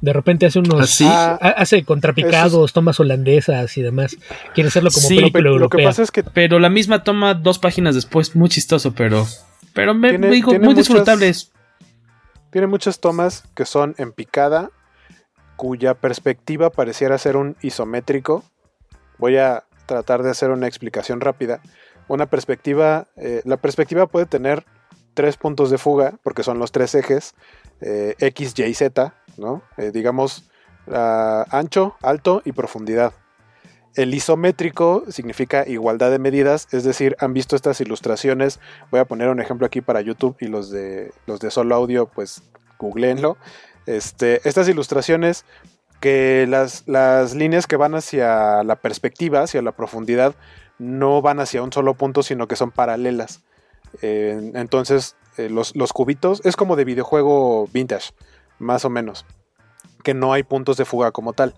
J: De repente hace unos. Ah, hace contrapicados, tomas holandesas y demás. Quiere hacerlo como sí, película europea. Lo que pasa
H: es que. Pero la misma toma dos páginas después, muy chistoso, pero. Pero me, digo, muy disfrutables.
I: Tiene muchas tomas que son en picada, cuya perspectiva pareciera ser un isométrico. Voy a tratar de hacer una explicación rápida. una perspectiva, eh, la perspectiva puede tener tres puntos de fuga, porque son los tres ejes, eh, X, Y, Z, ¿no? Eh, digamos, ancho, alto y profundidad. El isométrico significa igualdad de medidas, es decir, han visto estas ilustraciones. Voy a poner un ejemplo aquí para YouTube y los de los de solo audio, pues googleenlo. Este, estas ilustraciones que las, las líneas que van hacia la perspectiva, hacia la profundidad, no van hacia un solo punto, sino que son paralelas. Entonces, eh, los, los, cubitos es como de videojuego vintage, más o menos, que no hay puntos de fuga como tal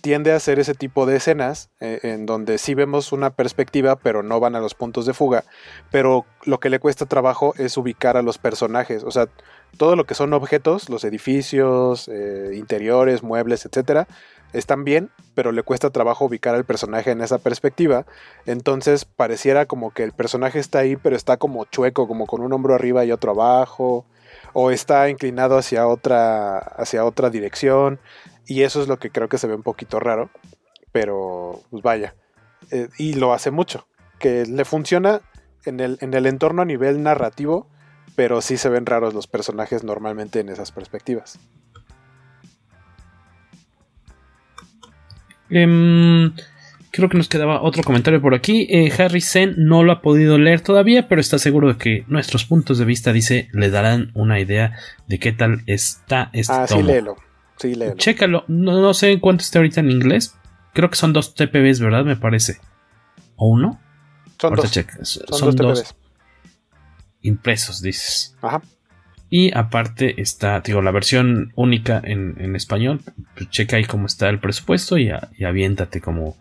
I: tiende a ser ese tipo de escenas eh, en donde sí vemos una perspectiva, pero no van a los puntos de fuga. Pero lo que le cuesta trabajo es ubicar a los personajes. O sea, todo lo que son objetos, los edificios, eh, interiores, muebles, etcétera, están bien, pero le cuesta trabajo ubicar al personaje en esa perspectiva. Entonces pareciera como que el personaje está ahí, pero está como chueco, como con un hombro arriba y otro abajo. O está inclinado hacia otra, hacia otra dirección. Y eso es lo que creo que se ve un poquito raro. Pero, pues vaya. Eh, y lo hace mucho. Que le funciona en el, en el entorno a nivel narrativo. Pero sí se ven raros los personajes normalmente en esas perspectivas.
H: Em, creo que nos quedaba otro comentario por aquí. Eh, Harry Sen no lo ha podido leer todavía, pero está seguro de que nuestros puntos de vista, dice, le darán una idea de qué tal está este
I: ah, Sí, léelo. Sí,
H: Chécalo. No, sé en cuánto está ahorita en inglés. Creo que son dos TPBs, ¿verdad? Me parece. ¿O uno?
I: Son dos.
H: Son, dos, impresos, dices.
I: Ajá.
H: Y aparte está, digo, la versión única en, español. Pues checa ahí cómo está el presupuesto y, y aviéntate como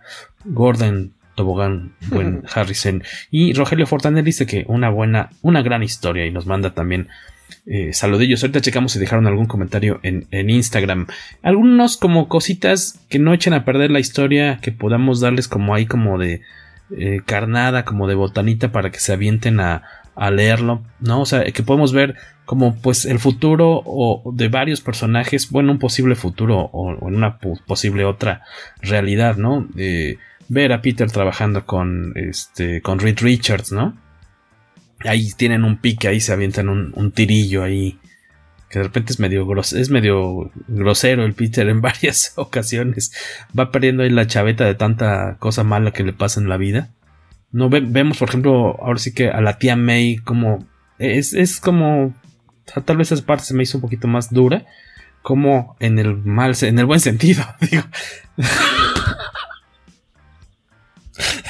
H: Gordon Tobogán, buen Harrison. Y Rogelio Fortaner dice que una buena, una gran historia y nos manda también eh, saludillos. Ahorita checamos si dejaron algún comentario en, Instagram. Algunos como cositas que no echen a perder la historia, que podamos darles como ahí como de eh, carnada, como de botanita para que se avienten a, leerlo, ¿no? O sea, que podemos ver como pues el futuro o de varios personajes, bueno, un posible futuro o, en una posible otra realidad, ¿no? ver a Peter trabajando con este con Reed Richards, ¿no? Ahí tienen un pique, ahí se avientan un, tirillo ahí. Que de repente es medio, es medio grosero el Peter en varias ocasiones. Va perdiendo ahí la chaveta de tanta cosa mala que le pasa en la vida. No vemos, por ejemplo, ahora sí que a la tía May como. Es, es como. Tal vez esa parte se me hizo un poquito más dura. Como en el mal, en el buen sentido, digo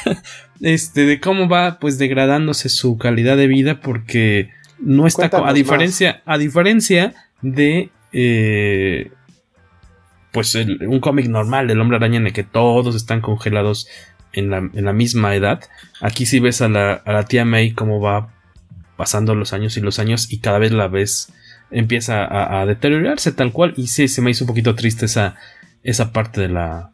H: este, de cómo va pues degradándose su calidad de vida porque no está a diferencia a diferencia de eh, pues un cómic normal del hombre araña en el que todos están congelados en la, misma edad aquí sí ves a la, a la, tía May cómo va pasando los años y los años y cada vez la ves empieza a, deteriorarse tal cual y sí se me hizo un poquito triste esa esa parte de la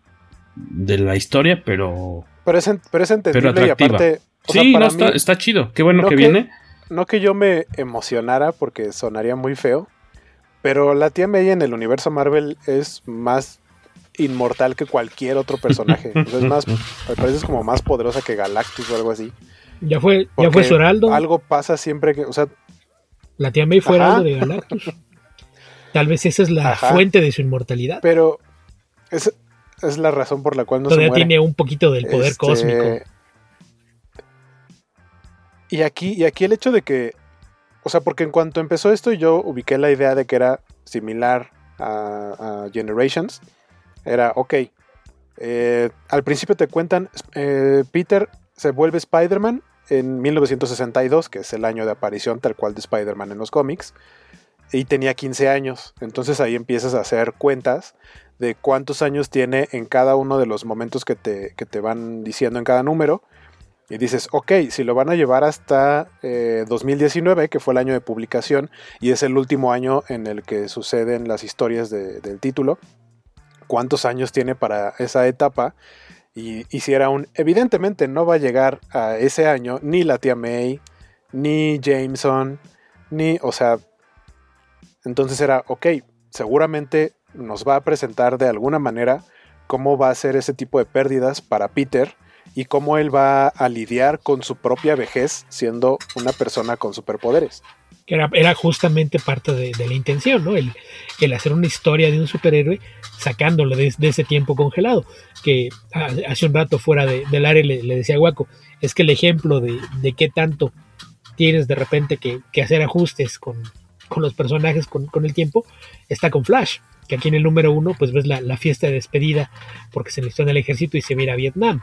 H: de la historia pero
I: pero es, pero es entendible y aparte.
H: sí, no, está, chido. Qué bueno que, viene.
I: No que yo me emocionara porque sonaría muy feo. Pero la tía May en el universo Marvel es más inmortal que cualquier otro personaje. es más, me parece como más poderosa que Galactus o algo así.
J: Ya fue, ya fue su heraldo.
I: Algo pasa siempre que, o sea.
J: La tía May fue heraldo de Galactus. Tal vez esa es la fuente de su inmortalidad.
I: Pero es, es la razón por la cual no
J: Todavía tiene un poquito del poder este, cósmico.
I: Y aquí, y aquí el hecho de que. O sea, porque en cuanto empezó esto, yo ubiqué la idea de que era similar a, Generations. Era, ok. Eh, al principio te cuentan. Eh, Peter se vuelve Spider-Man en 1962, que es el año de aparición tal cual de Spider-Man en los cómics. Y tenía 15 años. Entonces ahí empiezas a hacer cuentas de cuántos años tiene en cada uno de los momentos que te, te van diciendo en cada número. Y dices, ok, si lo van a llevar hasta 2019, eh, que fue el año de publicación, y es el último año en el que suceden las historias del título, ¿cuántos años tiene para esa etapa? Y, y, si era un, evidentemente no va a llegar a ese año ni la tía May, ni Jameson, ni, o sea, entonces era, ok, seguramente nos va a presentar de alguna manera cómo va a ser ese tipo de pérdidas para Peter y cómo él va a lidiar con su propia vejez siendo una persona con superpoderes.
J: Era, era justamente parte de, la intención, ¿no? El, hacer una historia de un superhéroe sacándolo de, ese tiempo congelado. Que hace un rato fuera del área le, decía a Guaco, es que el ejemplo de, de qué tanto tienes de repente que, hacer ajustes con, los personajes con, el tiempo está con Flash. Que aquí en el número uno, pues ves la, fiesta de despedida porque se enlistó en el ejército y se viene a Vietnam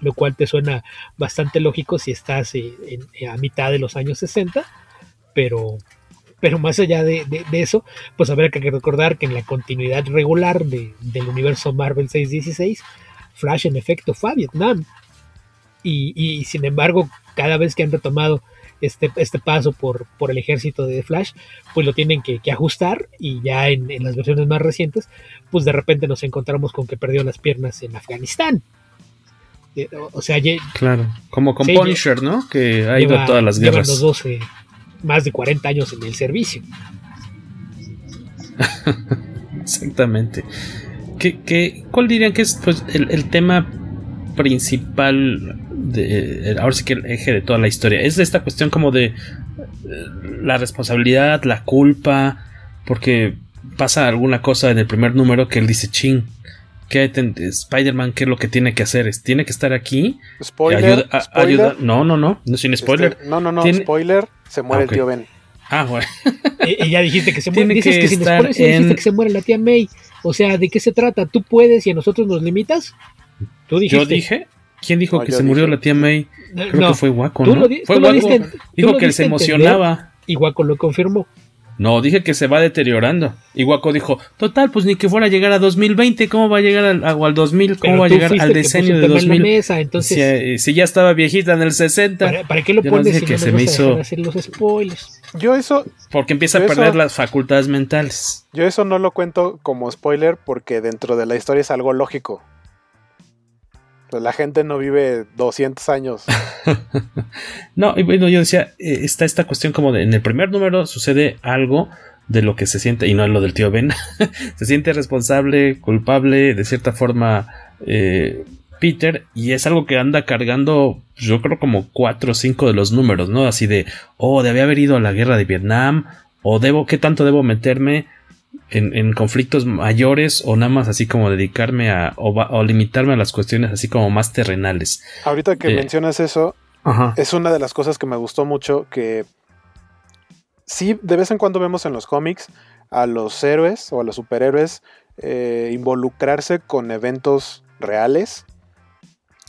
J: lo cual te suena bastante lógico si estás eh, a mitad de los años 60 pero, pero más allá de, eso, pues habrá que recordar que en la continuidad regular del universo Marvel 616, Flash en efecto fue a Vietnam. Y, sin embargo, cada vez que han retomado este, este paso por, por el ejército de Flash, pues lo tienen que, ajustar y ya en, las versiones más recientes, pues de repente nos encontramos con que perdió las piernas en Afganistán. Eh, o sea,
H: claro, como con Punisher, ¿no? Que ha ido a todas las guerras.
J: Los 12, más de 40 años en el servicio.
H: Exactamente. ¿Qué, cuál dirían que es pues, el, tema principal de ahora sí que el eje de toda la historia? Es esta cuestión como de eh, la responsabilidad, la culpa, porque pasa alguna cosa en el primer número que él dice, ching, ¿qué Spider-Man qué es lo que tiene que hacer? ¿Tiene que estar aquí?
I: Spoiler,
H: ayuda, no, no, no, no sin spoiler.
I: Este, no, no, no, spoiler, se muere el tío Ben.
H: Ah, bueno.
J: y, ya dijiste que se muere. Dices que, sin spoilers dijiste que se muere la tía May. O sea, ¿de qué se trata? ¿Tú puedes y a nosotros nos limitas?
H: ¿Tú dijiste? Yo dije. ¿Quién dijo que se murió la tía May? Creo que fue Waco, ¿no? fue Waco. dijo que se emocionaba.
J: Y Waco lo confirmó.
H: No, dije que se va deteriorando. Y Waco dijo, total, pues ni que fuera a llegar a 2020, ¿cómo va a llegar al, al 2000? ¿Cómo va a llegar al decenio de 2000?
J: entonces,
H: eh, si, ya estaba viejita en el 60.
J: ¿Para, qué lo pones si que se me hizo... hacer los spoilers?
I: Yo eso...
H: Porque empieza a perder las facultades mentales.
I: Yo eso no lo cuento como spoiler porque dentro de la historia es algo lógico. La gente no vive 200 años.
H: no, y bueno, yo decía, eh, está esta cuestión como de en el primer número sucede algo de lo que se siente, y no es lo del tío Ben, se siente responsable, culpable, de cierta forma, eh, Peter, y es algo que anda cargando, yo creo como cuatro o cinco de los números, ¿no? Así de, oh, debe haber ido a la guerra de Vietnam, o debo, ¿qué tanto debo meterme? En, conflictos mayores o nada más así como dedicarme a o, limitarme a las cuestiones así como más terrenales.
I: Ahorita que eh, mencionas eso, es una de las cosas que me gustó mucho que sí, de vez en cuando vemos en los cómics a los héroes o a los superhéroes eh, involucrarse con eventos reales.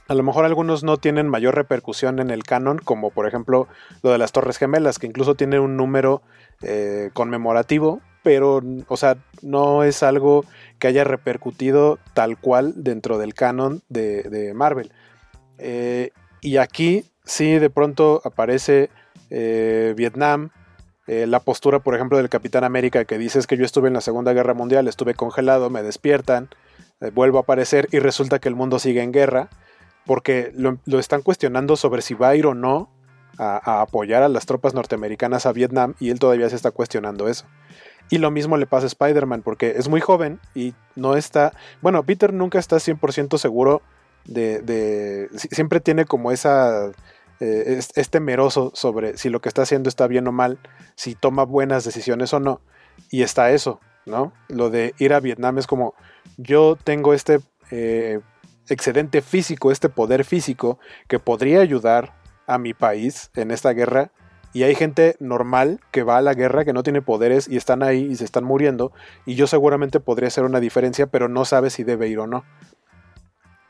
I: A lo mejor algunos no tienen mayor repercusión en el canon, como por ejemplo lo de las Torres Gemelas, que incluso tiene un número eh, conmemorativo, pero, o sea, no es algo que haya repercutido tal cual dentro del canon de, Marvel. Eh, y aquí sí de pronto aparece eh, Vietnam, eh, la postura, por ejemplo, del Capitán América que dice es que yo estuve en la Segunda Guerra Mundial, estuve congelado, me despiertan, vuelvo a aparecer y resulta que el mundo sigue en guerra, porque lo, están cuestionando sobre si va a ir o no a, apoyar a las tropas norteamericanas a Vietnam y él todavía se está cuestionando eso. Y lo mismo le pasa a Spider-Man porque es muy joven y no está... Bueno, Peter nunca está 100% seguro de, Siempre tiene como esa... Eh, es, temeroso sobre si lo que está haciendo está bien o mal, si toma buenas decisiones o no. Y está eso, ¿no? Lo de ir a Vietnam es como, yo tengo este eh, excedente físico, este poder físico que podría ayudar a mi país en esta guerra y hay gente normal que va a la guerra, que no tiene poderes y están ahí y se están muriendo. Y yo seguramente podría hacer una diferencia, pero no sabe si debe ir o no.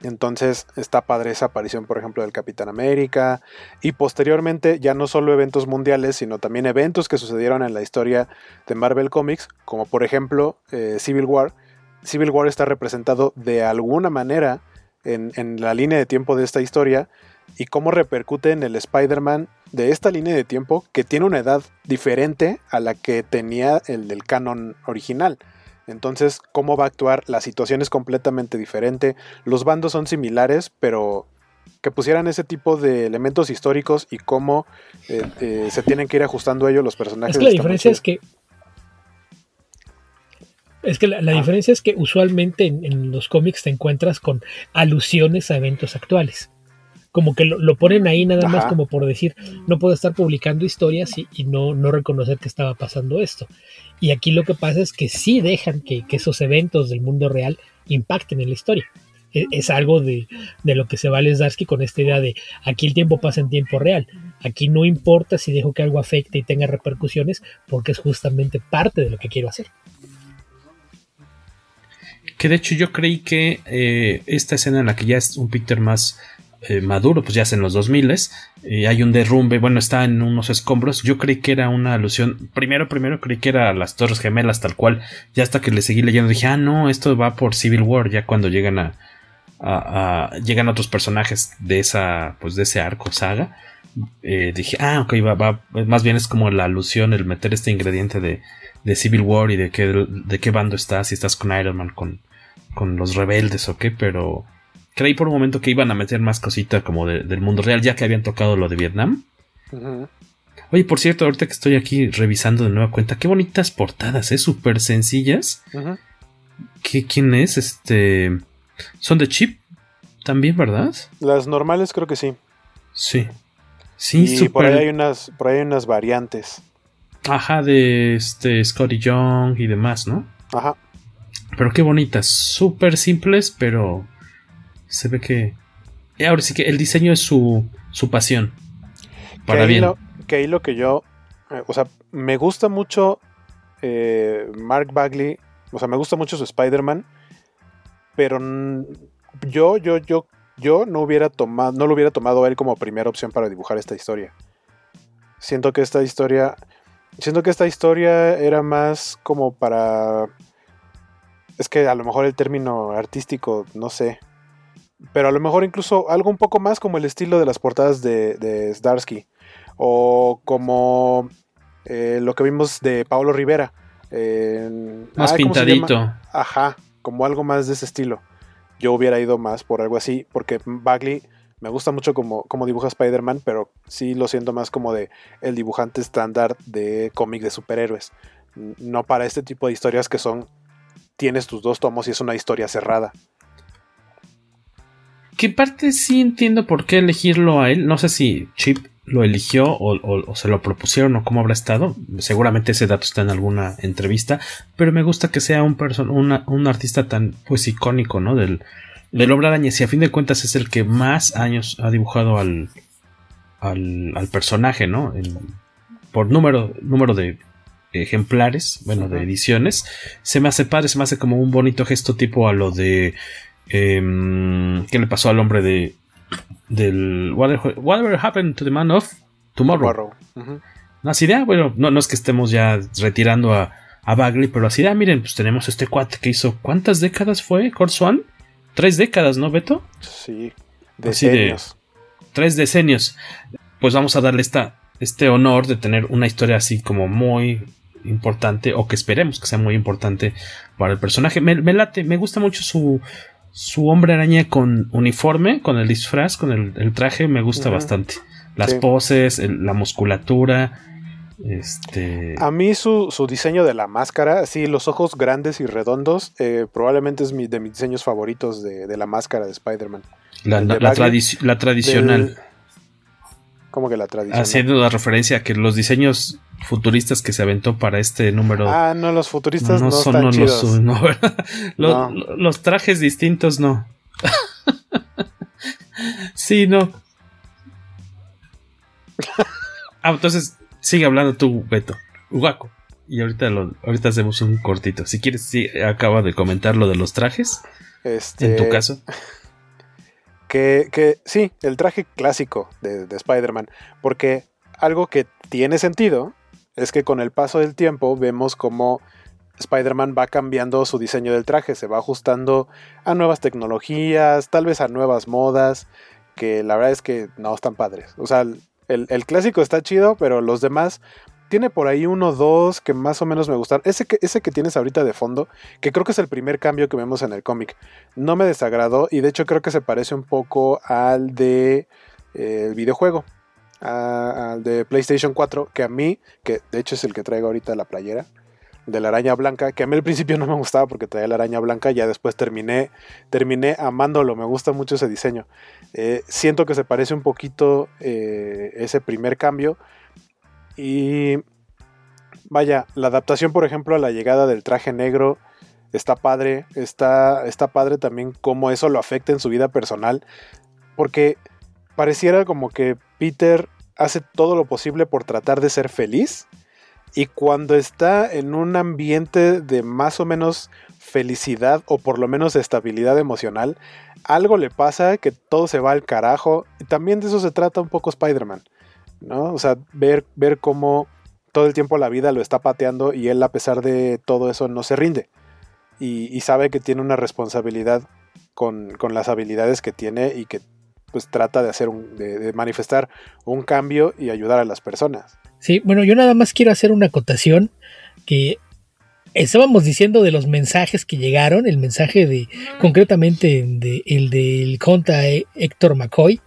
I: Entonces está padre esa aparición, por ejemplo, del Capitán América. Y posteriormente, ya no solo eventos mundiales, sino también eventos que sucedieron en la historia de Marvel Comics, como por ejemplo eh, Civil War. Civil War está representado de alguna manera en, en la línea de tiempo de esta historia y cómo repercute en el Spider-Man de esta línea de tiempo que tiene una edad diferente a la que tenía el del canon original. Entonces, cómo va a actuar, la situación es completamente diferente, los bandos son similares, pero que pusieran ese tipo de elementos históricos y cómo eh, eh, se tienen que ir ajustando ellos los personajes.
J: Es que la diferencia es que es que la, ah. diferencia es que usualmente en, los cómics te encuentras con alusiones a eventos actuales. Como que lo, ponen ahí nada más como por decir, no puedo estar publicando historias y, no, no reconocer que estaba pasando esto. Y aquí lo que pasa es que sí dejan que, esos eventos del mundo real impacten en la historia. E, es, algo de, de, lo que se vale Zdarsky con esta idea de aquí el tiempo pasa en tiempo real. Aquí no importa si dejo que algo afecte y tenga repercusiones porque es justamente parte de lo que quiero hacer.
H: Que de hecho yo creí que eh, esta escena en la que ya es un Peter más eh, maduro, pues ya es en los 2000 eh, hay un derrumbe, bueno, está en unos escombros. Yo creí que era una alusión. Primero, primero creí que era las Torres Gemelas, tal cual. Ya hasta que le seguí leyendo dije, ah, no, esto va por Civil War. Ya cuando llegan a, a, llegan otros personajes de esa, pues de ese arco saga. Eh, dije, ah, ok, va, va, más bien es como la alusión, el meter este ingrediente de, de Civil War y de qué, de qué bando estás, si estás con Iron Man, con, con los rebeldes o qué, pero creí por un momento que iban a meter más cositas como del mundo real, ya que habían tocado lo de Vietnam. Oye, por cierto, ahorita que estoy aquí revisando de nueva cuenta, qué bonitas portadas, ¿eh? Súper sencillas. ¿Qué, ¿Quién es? Este. Son de chip también, ¿verdad?
I: Las normales creo que sí.
H: Sí. Sí,
I: y por ahí hay unas, por ahí hay unas variantes.
H: Ajá, de este Scotty Young y demás, ¿no?
I: Ajá.
H: Pero qué bonitas, súper simples, pero se ve que. Eh, ahora sí que el diseño es su, su pasión. Para bien.
I: que ahí lo que yo. Eh, o sea, me gusta mucho eh, Mark Bagley. O sea, me gusta mucho su Spider-Man. Pero yo, yo, yo, yo no hubiera tomado. No lo hubiera tomado a él como primera opción para dibujar esta historia. Siento que esta historia. Siento que esta historia era más como para. Es que a lo mejor el término artístico, no sé pero a lo mejor incluso algo un poco más como el estilo de las portadas de, de Zdarsky. O como eh, lo que vimos de Paulo Rivera.
H: más pintadito.
I: Ajá, como algo más de ese estilo. Yo hubiera ido más por algo así, porque Bagley me gusta mucho como, como dibuja Spider-Man, pero sí lo siento más como de el dibujante estándar de cómic de superhéroes. No para este tipo de historias que son, tienes tus dos tomos y es una historia cerrada.
H: Que parte sí entiendo por qué elegirlo a él. No sé si Chip lo eligió o, se lo propusieron o cómo habrá estado. Seguramente ese dato está en alguna entrevista. Pero me gusta que sea un, un artista tan pues icónico, ¿no? Del, del Obra Araña. Si a fin de cuentas es el que más años ha dibujado al, al, al personaje, ¿no? por número, número de ejemplares, bueno, de ediciones. Se me hace padre, se me hace como un bonito gesto tipo a lo de Em, ¿Qué le pasó al hombre de. del. Whatever, happened to the man of tomorrow? No, así de, ah, bueno, no, no es que estemos ya retirando a, a Bagley, pero así de, ah, miren, pues tenemos este cuate que hizo. ¿Cuántas décadas fue Swan? Tres décadas, ¿no, Beto?
I: Sí, decenios.
H: tres decenios. Pues vamos a darle esta, este honor de tener una historia así como muy importante, o que esperemos que sea muy importante para el personaje. Me, me late, me gusta mucho su, su hombre araña con uniforme, con el disfraz, con el, traje, me gusta bastante. Las poses, la musculatura. Este...
I: A mí su, diseño de la máscara, sí, los ojos grandes y redondos, eh, probablemente es mi, de mis diseños favoritos de, la máscara de Spider-Man.
H: La, la, tradicional.
I: ¿Cómo que la tradicional?
H: Haciendo la referencia a que los diseños futuristas que se aventó para este número.
I: Ah, no, los futuristas no, son están chidos.
H: Los, los, trajes distintos no. sí, no. ah, entonces sigue hablando tú, Beto. Guaco. Y ahorita, lo, ahorita hacemos un cortito. Si quieres, sí, acaba de comentar lo de los trajes.
I: Este...
H: En tu caso.
I: Que, sí, el traje clásico de Spider-Man. Porque algo que tiene sentido es que con el paso del tiempo vemos cómo Spider-Man va cambiando su diseño del traje, se va ajustando a nuevas tecnologías, tal vez a nuevas modas, que la verdad es que no están padres. O sea, el, clásico está chido, pero los demás tiene por ahí uno o dos que más o menos me gustan. Ese que, ese que tienes ahorita de fondo, que creo que es el primer cambio que vemos en el cómic, no me desagradó y de hecho creo que se parece un poco al de eh, el videojuego al de PlayStation 4, que a mí, que de hecho es el que traigo ahorita la playera, de la araña blanca, que a mí al principio no me gustaba porque traía la araña blanca, ya después terminé, terminé amándolo, me gusta mucho ese diseño. Eh, siento que se parece un poquito eh, ese primer cambio y vaya, la adaptación por ejemplo a la llegada del traje negro está padre, está, está padre también cómo eso lo afecta en su vida personal, porque pareciera como que Peter hace todo lo posible por tratar de ser feliz y cuando está en un ambiente de más o menos felicidad o por lo menos estabilidad emocional, algo le pasa que todo se va al carajo. Y también de eso se trata un poco Spider-Man, ¿no? O sea, ver, ver cómo todo el tiempo la vida lo está pateando y él a pesar de todo eso no se rinde. Y, sabe que tiene una responsabilidad con, con, las habilidades que tiene y que pues trata de hacer un, de manifestar un cambio y ayudar a las personas.
J: Sí, bueno, yo nada más quiero hacer una acotación que estábamos diciendo de los mensajes que llegaron, el mensaje de, concretamente de, el del conta Héctor McCoy,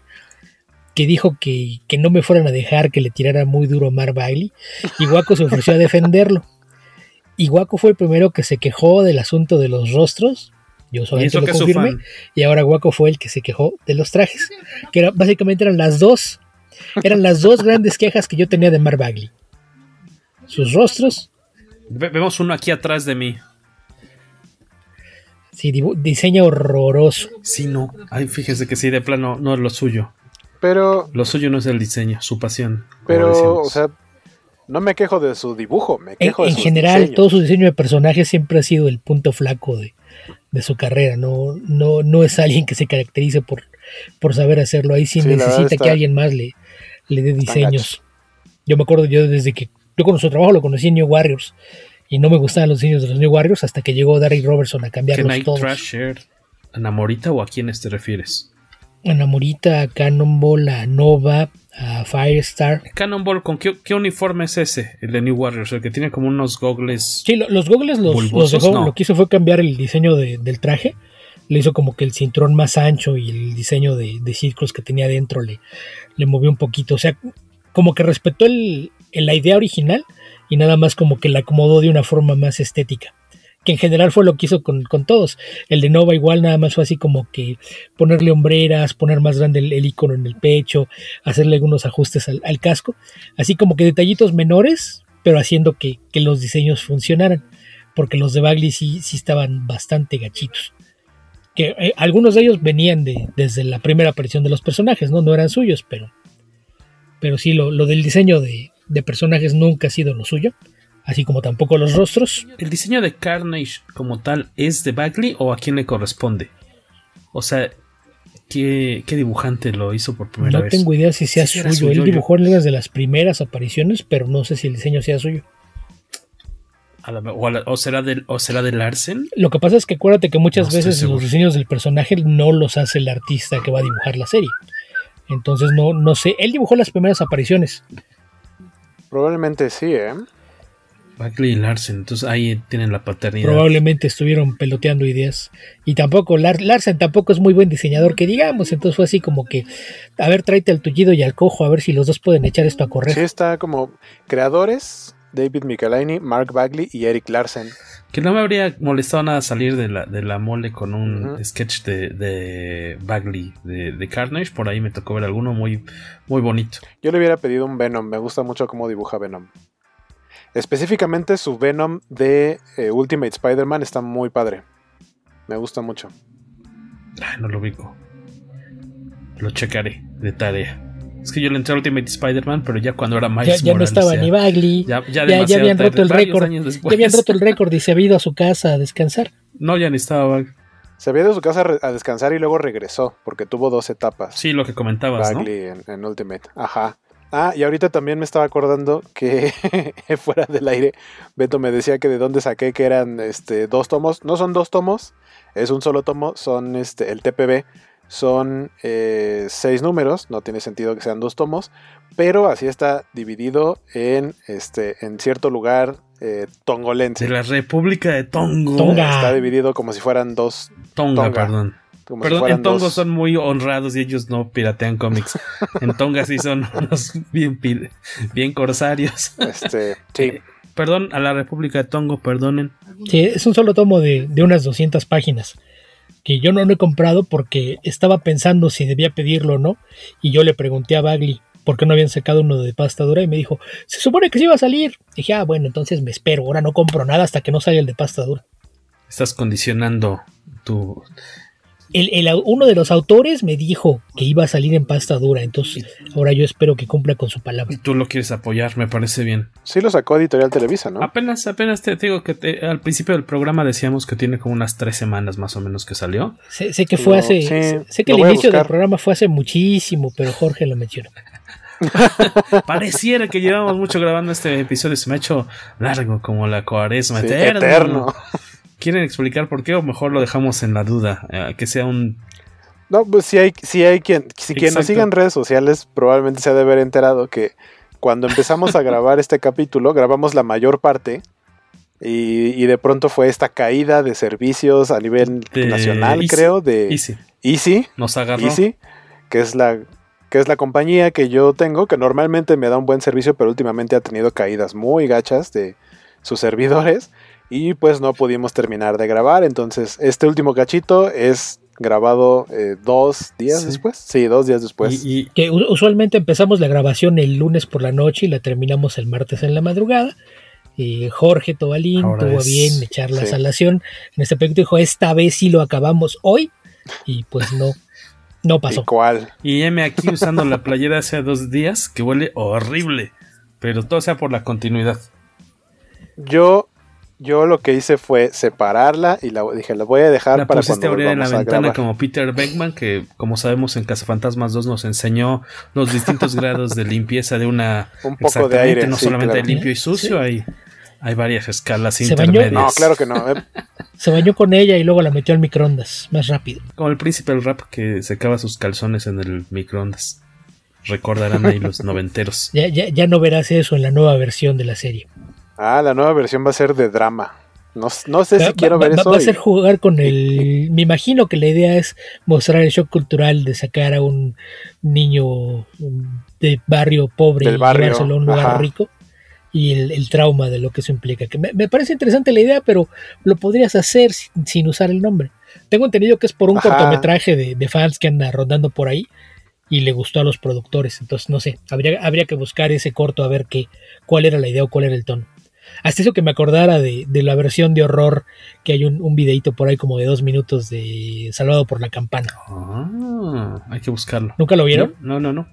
J: que dijo que, no me fueran a dejar que le tirara muy duro a Mar Bailey, y Waco se ofreció a defenderlo. Y Waco fue el primero que se quejó del asunto de los rostros, yo solamente lo confirmé, y ahora Waco fue el que se quejó de los trajes, que era, básicamente eran las dos eran las dos grandes quejas que yo tenía de Mar Bagley. Sus rostros.
H: vemos uno aquí atrás de mí.
J: Sí, diseño horroroso.
H: Sí, no. Ay, fíjese que sí, de plano no es lo suyo.
I: Pero.
H: Lo suyo no es el diseño, su pasión.
I: Pero, o sea, no me quejo de su dibujo, me quejo
J: en,
I: de
J: En general, todo su diseño de personaje siempre ha sido el punto flaco de, de su carrera. No, no, no es alguien que se caracterice por, por saber hacerlo. Ahí sí, necesita que alguien más le, le dé diseños. Yo me acuerdo, yo desde que yo con su trabajo lo conocí en New Warriors y no me gustaban los diseños de los New Warriors hasta que llegó Darry Robertson a cambiarlos todos.
H: Trasher, ¿A Namorita o a quiénes te refieres?
J: A Namorita, a Cannonball, a Nova, a Firestar.
H: Cannonball, ¿con qué, uniforme es ese? El de New Warriors, el que tiene como unos gogles.
J: Sí, los gogles los, dejó. Lo que hizo fue cambiar el diseño del traje. Le hizo como que el cinturón más ancho y el diseño de, de círculos que tenía dentro le, le movió un poquito. O sea, como que respetó el, la idea original y nada más como que la acomodó de una forma más estética. Que en general fue lo que hizo con, todos. El de Nova igual nada más fue así como que ponerle hombreras, poner más grande el, icono en el pecho, hacerle algunos ajustes al, casco. Así como que detallitos menores, pero haciendo que, los diseños funcionaran. Porque los de Bagley sí, sí estaban bastante gachitos que eh, algunos de ellos venían de, desde la primera aparición de los personajes, ¿no? No eran suyos, pero, pero sí, lo, del diseño de, personajes nunca ha sido lo suyo, así como tampoco los rostros.
H: ¿El diseño de Carnage como tal es de Bagley o a quién le corresponde? O sea, ¿qué, dibujante lo hizo por primera vez?
J: No tengo idea si sea suyo. Él dibujó en de las primeras apariciones, pero no sé si el diseño sea suyo
H: o, será del, ¿O será de Larsen?
J: Lo que pasa es que acuérdate que muchas veces los diseños del personaje no los hace el artista que va a dibujar la serie. Entonces no, no sé. Él dibujó las primeras apariciones.
I: Probablemente sí, ¿eh?
H: Buckley y Larsen, entonces ahí tienen la paternidad.
J: Probablemente estuvieron peloteando ideas. Y tampoco, Larsen tampoco es muy buen diseñador, que digamos. Entonces fue así como que, a ver, tráete al tullido y al cojo, a ver si los dos pueden echar esto a correr.
I: Sí, está como creadores David Michelini, Mark Bagley y Eric Larsen.
H: Que no me habría molestado nada salir de la, de la mole con un sketch de, Bagley, de, Carnage. Por ahí me tocó ver alguno muy, muy bonito.
I: Yo le hubiera pedido un Venom. Me gusta mucho cómo dibuja Venom. Específicamente su Venom de eh, Ultimate Spider-Man está muy padre. Me gusta mucho.
H: Ay, no lo ubico. Lo checaré de tarea. Es que yo le entré a Ultimate Spider-Man, pero ya cuando era Miles
J: ya, ya no estaba ni Bagley. Ya, ya, habían roto el récord. Ya habían roto el récord y se había ido a su casa a descansar.
H: No, ya ni estaba Bagley.
I: Se había ido a su casa a descansar y luego regresó, porque tuvo dos etapas.
H: Sí, lo que comentabas,
I: Bagley en, Ultimate. Ajá. Ah, y ahorita también me estaba acordando que fuera del aire, Beto me decía que de dónde saqué que eran este, dos tomos. No son dos tomos, es un solo tomo, son este, el TPB son eh, seis números, no tiene sentido que sean dos tomos, pero así está dividido en, este, en cierto lugar eh, tongolense.
H: De la República de Tongo.
I: Tonga. Está dividido como si fueran dos.
H: Tonga, perdón. Perdón, en Tongo son muy honrados y ellos no piratean cómics. en Tonga sí son unos bien, bien corsarios.
I: Este, sí.
H: perdón a la República de Tongo, perdonen.
J: Sí, es un solo tomo de, de unas 200 páginas que yo no lo he comprado porque estaba pensando si debía pedirlo o no y yo le pregunté a Bagley por qué no habían sacado uno de pasta dura y me dijo, se supone que se iba a salir. dije, ah, bueno, entonces me espero, ahora no compro nada hasta que no salga el de pasta dura.
H: Estás condicionando tu,
J: el, uno de los autores me dijo que iba a salir en pasta dura, entonces ahora yo espero que cumpla con su palabra.
H: Y tú lo quieres apoyar, me parece bien.
I: Sí lo sacó Editorial Televisa, ¿no?
H: Apenas, apenas te digo que al principio del programa decíamos que tiene como unas tres semanas más o menos que salió.
J: Sé, que fue hace, sé que el inicio del programa fue hace muchísimo, pero Jorge lo mencionó.
H: Pareciera que llevamos mucho grabando este episodio, se me ha hecho largo como la cuaresma
I: eterno.
H: ¿Quieren explicar por qué o mejor lo dejamos en la duda? Eh, que sea un...
I: No, pues si hay, si hay quien, si quien nos siga en redes sociales probablemente se ha de haber enterado que cuando empezamos a grabar este capítulo, grabamos la mayor parte y, de pronto fue esta caída de servicios a nivel nacional, creo, de
H: Easy.
I: Easy.
H: Nos agarró.
I: Easy, que es la que es la compañía que yo tengo, que normalmente me da un buen servicio, pero últimamente ha tenido caídas muy gachas de sus servidores y pues no pudimos terminar de grabar. Entonces, este último cachito es grabado eh, dos días después. Sí, dos días después.
J: Y, Que usualmente empezamos la grabación el lunes por la noche y la terminamos el martes en la madrugada. Y Jorge Tobalín tuvo bien echar la salación. En este proyecto dijo, esta vez sí lo acabamos hoy. Y pues no, no pasó. ¿Y
I: cuál?
H: Y M aquí usando la playera hace dos días, que huele horrible. Pero todo sea por la continuidad.
I: Yo yo lo que hice fue separarla y la dije, la voy a dejar
H: la
I: para
H: cuando abrir en la ventana como Peter Beckman, que como sabemos en Cazafantasmas 2 nos enseñó los distintos grados de limpieza de una
I: un poco de aire,
H: no solamente limpio y sucio, hay, hay varias escalas
J: ¿Se
H: intermedias.
I: No, claro que no. Eh.
J: Se bañó con ella y luego la metió al microondas, más rápido.
H: Como el príncipe del rap que secaba sus calzones en el microondas. Recordarán ahí los noventeros.
J: Ya, ya, ya no verás eso en la nueva versión de la serie.
I: Ah, la nueva versión va a ser de drama. No, sé si quiero ver eso.
J: Va a ser jugar con el. Me imagino que la idea es mostrar el shock cultural de sacar a un niño de barrio pobre
I: y llevárselo
J: a un lugar rico y el, trauma de lo que eso implica. Que me, parece interesante la idea, pero lo podrías hacer sin, usar el nombre. Tengo entendido que es por un cortometraje de, de, fans que anda rondando por ahí y le gustó a los productores. Entonces, no sé, habría, habría que buscar ese corto a ver qué, cuál era la idea o cuál era el tono. Hasta eso que me acordara de, la versión de horror, que hay un, un, videito por ahí como de dos minutos de Salvado por la Campana.
H: Ah, hay que buscarlo.
J: ¿Nunca lo vieron?
H: No, no, no.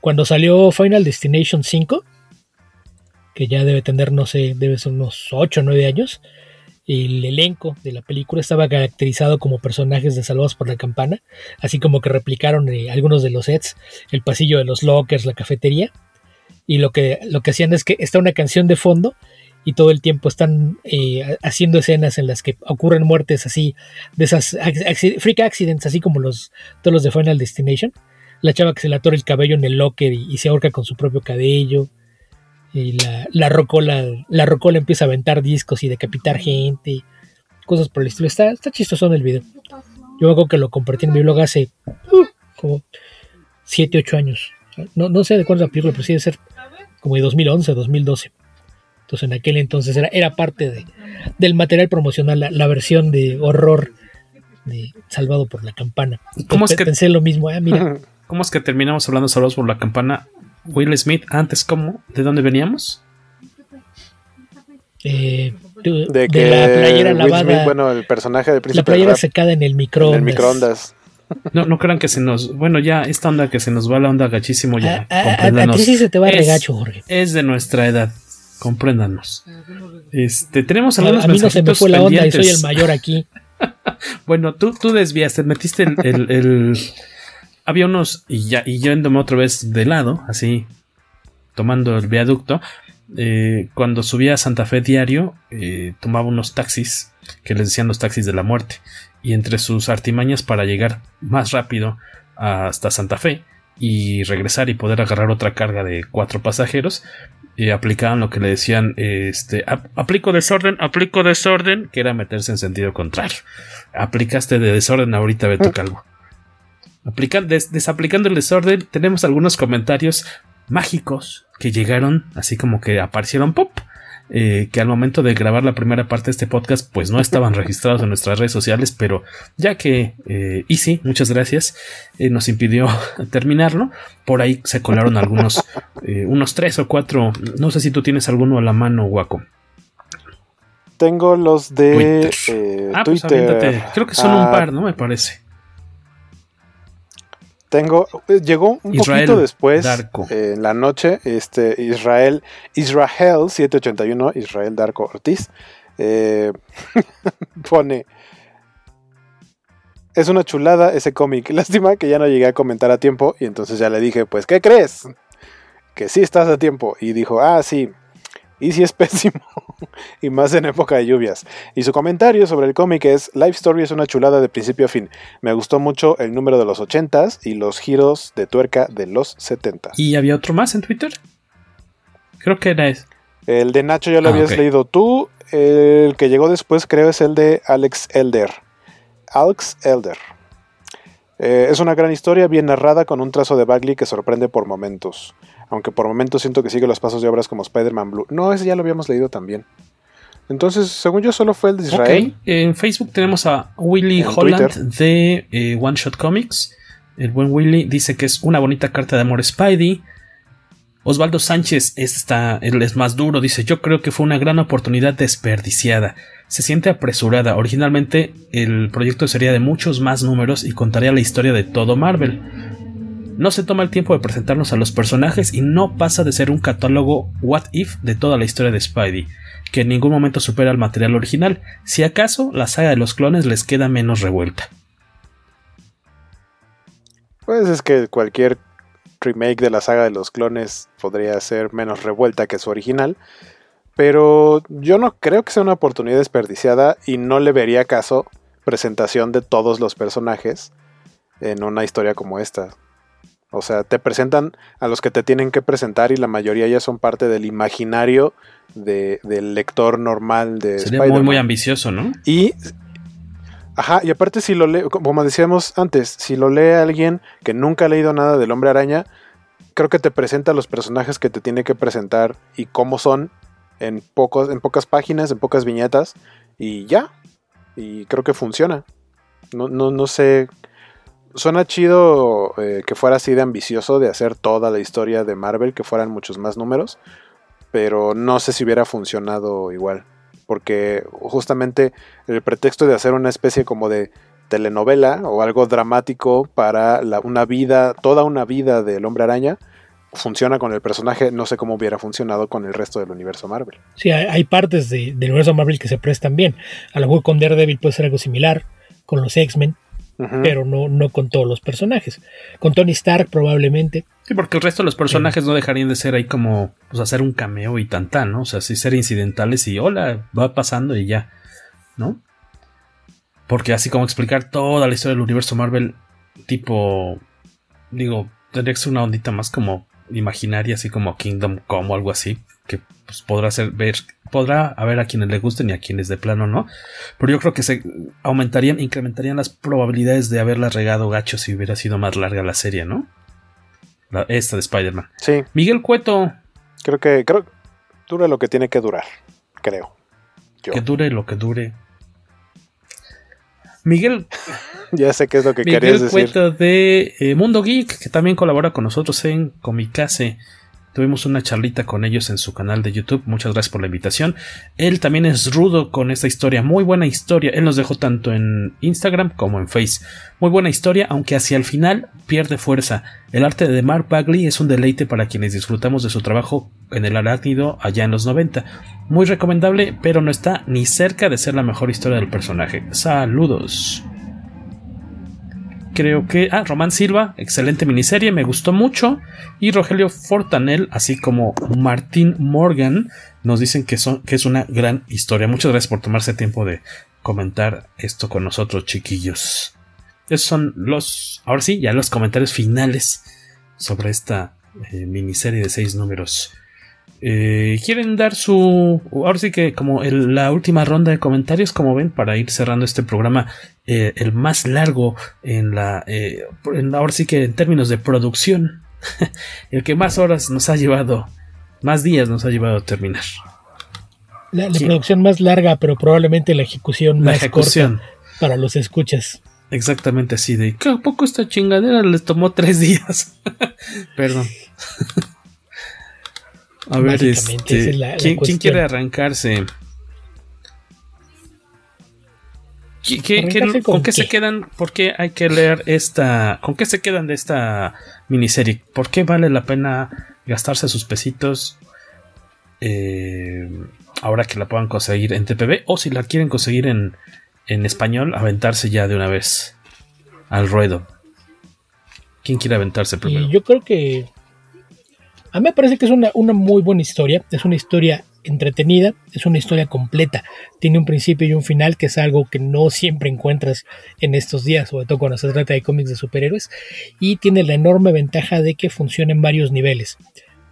J: Cuando salió Final Destination 5, que ya debe tener, no sé, debe ser unos 8 o 9 años, el elenco de la película estaba caracterizado como personajes de Salvados por la Campana, así como que replicaron eh, algunos de los sets, el pasillo de los lockers, la cafetería, y lo que, lo que hacían es que está una canción de fondo y todo el tiempo están eh, haciendo escenas en las que ocurren muertes así, de esas freak accidents, así como los, todos los de Final Destination. La chava que se le atora el cabello en el locker y, se ahorca con su propio cabello. Y la, la, rocola, la rocola empieza a aventar discos y decapitar gente. Cosas por el estilo. Está, está chistoso en el video. Yo me acuerdo que lo compartí en mi blog hace uh, como 7, 8 años. No, no sé de cuándo es la película, pero sí debe ser como de 2011, 2012. Entonces en aquel entonces era, era parte de, del material promocional, la, versión de horror de Salvado por la Campana.
H: ¿Cómo es que
J: pensé lo mismo? Mira.
H: ¿Cómo es que terminamos hablando de Salvados por la Campana? Will Smith, antes, ¿cómo? ¿De dónde veníamos?
J: Eh,
I: de, que la playera lavada. bueno, el personaje del príncipe.
J: La playera secada en el microondas. En
I: el microondas.
H: No, no crean que se nos. Bueno, ya esta onda que se nos va la onda gachísimo ya.
J: A, a, ti sí se te va a regacho, Jorge.
H: Es de nuestra edad compréndanos. Este, tenemos algunos
J: a, mí no se me fue la onda y soy el mayor aquí.
H: bueno, tú, tú desviaste, metiste el, había unos y ya y yéndome otra vez de lado, así tomando el viaducto. Eh, cuando subía a Santa Fe diario, eh, tomaba unos taxis que les decían los taxis de la muerte. Y entre sus artimañas para llegar más rápido hasta Santa Fe y regresar y poder agarrar otra carga de cuatro pasajeros, y aplicaban lo que le decían, este, aplico desorden, aplico desorden, que era meterse en sentido contrario. Aplicaste de desorden ahorita, Beto. Calvo. desaplicando el desorden, tenemos algunos comentarios mágicos que llegaron, así como que aparecieron pop. Eh, que al momento de grabar la primera parte de este podcast pues no estaban registrados en nuestras redes sociales, pero ya que eh, Easy, muchas gracias, eh, nos impidió terminarlo, por ahí se colaron algunos, eh, unos tres o cuatro, no sé si tú tienes alguno a la mano, Guaco.
I: Tengo los de Twitter.
H: ah, pues. Creo que son un ah, par, ¿no? Me parece.
I: Tengo, eh, llegó un poquito después, eh, en la noche, este, Israel, Israel 781, Israel Darko Ortiz, eh, pone, es una chulada ese cómic, lástima que ya no llegué a comentar a tiempo y entonces ya le dije, pues, ¿qué crees? Que sí estás a tiempo y dijo, ah, sí, y si es pésimo, y más en época de lluvias. Y su comentario sobre el cómic es, Life Story es una chulada de principio a fin. Me gustó mucho el número de los 80s y los giros de tuerca de los 70s.
H: ¿Y había otro más en Twitter? Creo que era ese.
I: El de Nacho ya lo ah, habías leído tú. El que llegó después creo es el de Alex Elder. Alex Elder. Eh, es una gran historia bien narrada con un trazo de Bagley que sorprende por momentos aunque por momentos siento que sigue los pasos de obras como Spider-Man Blue. No, ese ya lo habíamos leído también. Entonces, según yo, solo fue el de Israel.
H: En Facebook tenemos a Willy Holland de eh, One Shot Comics. El buen Willy dice que es una bonita carta de amor Spidey. Osvaldo Sánchez está, él es más duro, dice, yo creo que fue una gran oportunidad desperdiciada. Se siente apresurada. Originalmente el proyecto sería de muchos más números y contaría la historia de todo Marvel no se toma el tiempo de presentarnos a los personajes y no pasa de ser un catálogo what if de toda la historia de Spidey, que en ningún momento supera el material original, si acaso la saga de los clones les queda menos revuelta.
I: Pues es que cualquier remake de la saga de los clones podría ser menos revuelta que su original, pero yo no creo que sea una oportunidad desperdiciada y no le vería caso presentación de todos los personajes en una historia como esta. O sea, te presentan a los que te tienen que presentar y la mayoría ya son parte del imaginario del lector normal de
H: Sería muy, muy ambicioso, ¿no?
I: Y. Ajá, y aparte, si lo lee, como decíamos antes, si lo lee alguien que nunca ha leído nada del hombre araña, creo que te presenta los personajes que te tiene que presentar y cómo son en, pocos, en pocas páginas, en pocas viñetas, y ya. Y creo que funciona. No, no, no sé suena chido eh, que fuera así de ambicioso de hacer toda la historia de Marvel, que fueran muchos más números, pero no sé si hubiera funcionado igual, porque justamente el pretexto de hacer una especie como de telenovela o algo dramático para una vida, toda una vida del hombre araña, funciona con el personaje, no sé cómo hubiera funcionado con el resto del universo Marvel.
J: Sí, hay, partes del universo Marvel que se prestan bien. A lo mejor con Daredevil puede ser algo similar, con los X-Men, pero no, no con todos los personajes. Con Tony Stark probablemente.
H: Sí, porque el resto de los personajes no dejarían de ser ahí como pues, hacer un cameo y tan ¿no? O sea, sí ser incidentales y hola, va pasando y ya, ¿no? Porque así como explicar toda la historia del universo Marvel, tipo, digo, tendría que ser una ondita más como imaginaria, así como Kingdom Come o algo así, que pues, podrá ser ver, podrá haber a quienes le gusten y a quienes de plano no. Pero yo creo que se aumentarían, incrementarían las probabilidades de haberla regado gacho si hubiera sido más larga la serie, ¿no? esta de Spider-Man.
I: Sí.
H: Miguel Cueto.
I: Creo que, creo, dura lo que tiene que durar, creo.
H: Que dure lo que dure. Miguel.
I: ya sé qué es lo que querías decir.
H: Cueto de eh, Mundo Geek, que también colabora con nosotros en Comicase. Tuvimos una charlita con ellos en su canal de YouTube. Muchas gracias por la invitación. Él también es rudo con esta historia. Muy buena historia. Él nos dejó tanto en Instagram como en Face. Muy buena historia, aunque hacia el final pierde fuerza. El arte de Mark Bagley es un deleite para quienes disfrutamos de su trabajo en el arácnido allá en los 90. Muy recomendable, pero no está ni cerca de ser la mejor historia del personaje. Saludos creo que. Ah, Román Silva, excelente miniserie, me gustó mucho. Y Rogelio Fortanel, así como Martín Morgan, nos dicen que, son, que es una gran historia. Muchas gracias por tomarse tiempo de comentar esto con nosotros, chiquillos. Esos son los. Ahora sí, ya los comentarios finales sobre esta eh, miniserie de seis números. Eh, ¿Quieren dar su... Ahora sí que como la última ronda de comentarios, como ven, para ir cerrando este programa, eh, el más largo en la... Eh, ahora sí que en términos de producción, el que más horas nos ha llevado, más días nos ha llevado a terminar.
J: La, producción más larga, pero probablemente la ejecución más corta para los escuchas.
H: Exactamente así de ¿qué poco esta chingadera les tomó tres días? Perdón. A ver, este, ¿quién, quiere arrancarse? con, qué, se quedan? ¿Por qué hay que leer esta? ¿Con qué se quedan de esta miniserie? ¿Por qué vale la pena gastarse sus pesitos eh, ahora que la puedan conseguir en TPB? O si la quieren conseguir en, en español, aventarse ya de una vez al ruedo. ¿Quién quiere aventarse primero?
J: yo creo que a mí me parece que es una, muy buena historia. Es una historia entretenida, es una historia completa, tiene un principio y un final que es algo que no siempre encuentras en estos días, sobre todo cuando se trata de cómics de superhéroes, y tiene la enorme ventaja de que funciona en varios niveles.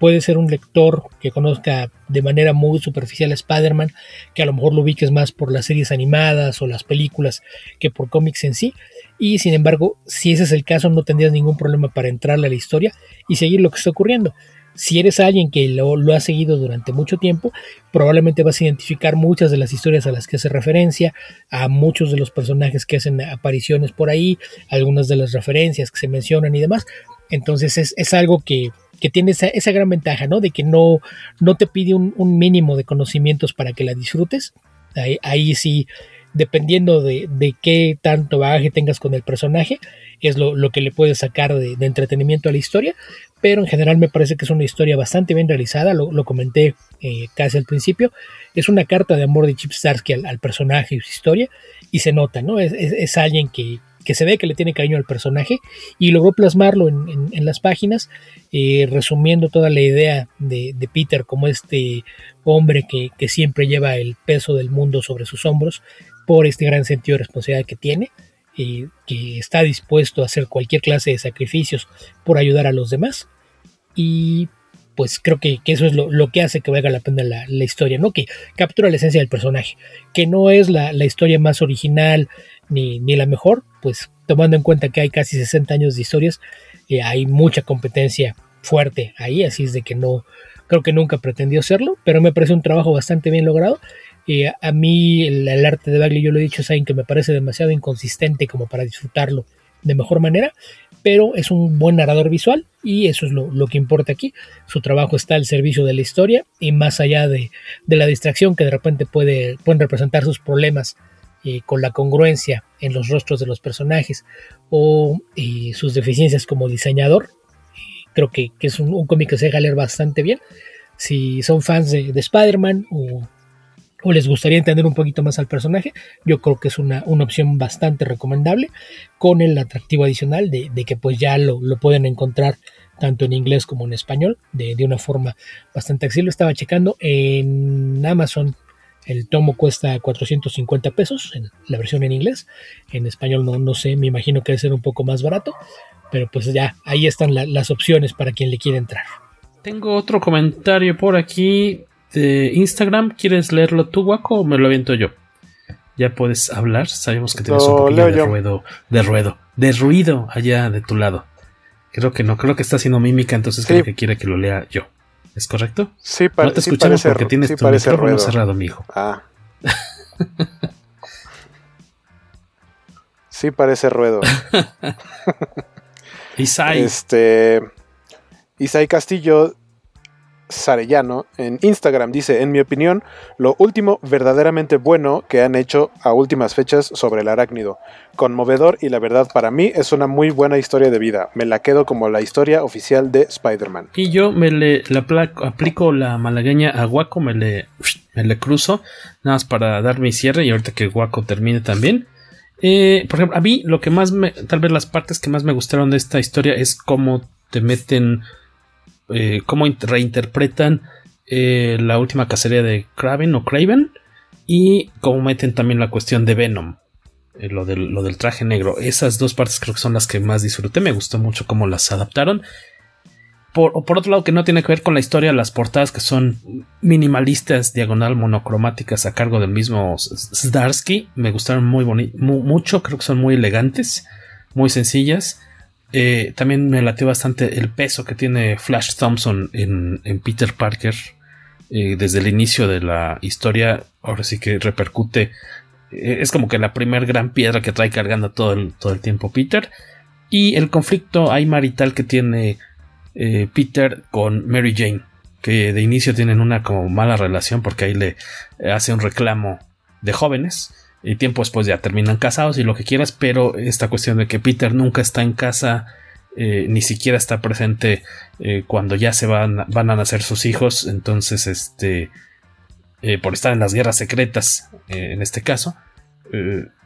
J: Puede ser un lector que conozca de manera muy superficial a Spider-Man, que a lo mejor lo ubiques más por las series animadas o las películas que por cómics en sí, y sin embargo, si ese es el caso, no tendrías ningún problema para entrarle a la historia y seguir lo que está ocurriendo si eres alguien que lo, ha seguido durante mucho tiempo, probablemente vas a identificar muchas de las historias a las que hace referencia, a muchos de los personajes que hacen apariciones por ahí, algunas de las referencias que se mencionan y demás. Entonces es, algo que, tiene esa, gran ventaja, ¿no? De que no, no te pide un, mínimo de conocimientos para que la disfrutes. Ahí sí dependiendo de, qué tanto bagaje tengas con el personaje, es lo, que le puedes sacar de, entretenimiento a la historia, pero en general me parece que es una historia bastante bien realizada, lo, comenté eh, casi al principio, es una carta de amor de Chip Starsky al, personaje y su historia, y se nota, ¿no? Es, alguien que, se ve que le tiene cariño al personaje y logró plasmarlo en, las páginas, eh, resumiendo toda la idea de, Peter como este hombre que, que, siempre lleva el peso del mundo sobre sus hombros, por este gran sentido de responsabilidad que tiene, y que está dispuesto a hacer cualquier clase de sacrificios por ayudar a los demás. Y pues creo que, eso es lo, que hace que valga la pena la, historia, ¿no? Que captura la esencia del personaje, que no es la, historia más original ni, la mejor, pues tomando en cuenta que hay casi 60 años de historias, eh, hay mucha competencia fuerte ahí, así es de que no, creo que nunca pretendió serlo, pero me parece un trabajo bastante bien logrado a mí el, arte de Bagley, yo lo he dicho, es alguien que me parece demasiado inconsistente como para disfrutarlo de mejor manera, pero es un buen narrador visual y eso es lo, que importa aquí. Su trabajo está al servicio de la historia y más allá de, la distracción que de repente puede, pueden representar sus problemas eh, con la congruencia en los rostros de los personajes o eh, sus deficiencias como diseñador. creo que, es un, cómic que se deja leer bastante bien. Si son fans de, de Spider-Man o o les gustaría entender un poquito más al personaje, yo creo que es una, opción bastante recomendable con el atractivo adicional de, que pues ya lo, pueden encontrar tanto en inglés como en español de, una forma bastante accesible. Estaba checando en Amazon. El tomo cuesta 450 pesos en la versión en inglés. En español no, no sé, me imagino que debe ser un poco más barato. Pero pues ya, ahí están las opciones para quien le quiera entrar.
H: Tengo otro comentario por aquí de Instagram. ¿Quieres leerlo tú, Guaco, o me lo aviento yo? Ya puedes hablar. Sabemos que tienes un poquito de ruido, de ruido, de ruido allá de tu lado. Creo que no, creo que está haciendo mímica, entonces creo que quiere que lo lea yo. ¿Es correcto?
I: Sí, No
H: te escuchamos porque tienes tu micrófono cerrado, mijo.
I: Ah. sí parece ruedo.
H: Isai.
I: Este. Isai Castillo Sarellano en Instagram dice, en mi opinión, lo último verdaderamente bueno que han hecho a últimas fechas sobre el arácnido. Conmovedor y la verdad para mí es una muy buena historia de vida. Me la quedo como la historia oficial de Spider-Man.
H: Y yo me le aplico la malagueña a Guaco, me le, me le cruzo, nada más para dar mi cierre y ahorita que Guaco termine también. Eh, por ejemplo, a mí lo que más me, tal vez las partes que más me gustaron de esta historia es cómo te meten eh, cómo reinterpretan eh, la última cacería de Kraven o Craven y cómo meten también la cuestión de Venom. Eh, lo, del, traje negro. Esas dos partes creo que son las que más disfruté. Me gustó mucho cómo las adaptaron. Por, por otro lado, que no tiene que ver con la historia, las portadas que son minimalistas, diagonal, monocromáticas a cargo del mismo Zdarsky. Me gustaron muy, mucho. Creo que son muy elegantes, muy sencillas. Eh, también me latió bastante el peso que tiene Flash Thompson en, Peter Parker. eh, desde el inicio de la historia, ahora sí que repercute, eh, es como que la primer gran piedra que trae cargando todo el, todo el tiempo Peter, y el conflicto hay marital que tiene Peter con Mary Jane, que de inicio tienen una como mala relación porque ahí le hace un reclamo de jóvenes, y tiempo después ya terminan casados y lo que quieras, pero esta cuestión de que Peter nunca está en casa, eh, ni siquiera está presente eh, cuando ya se van, van, a nacer sus hijos, entonces este, eh, por estar en las guerras secretas, en este caso,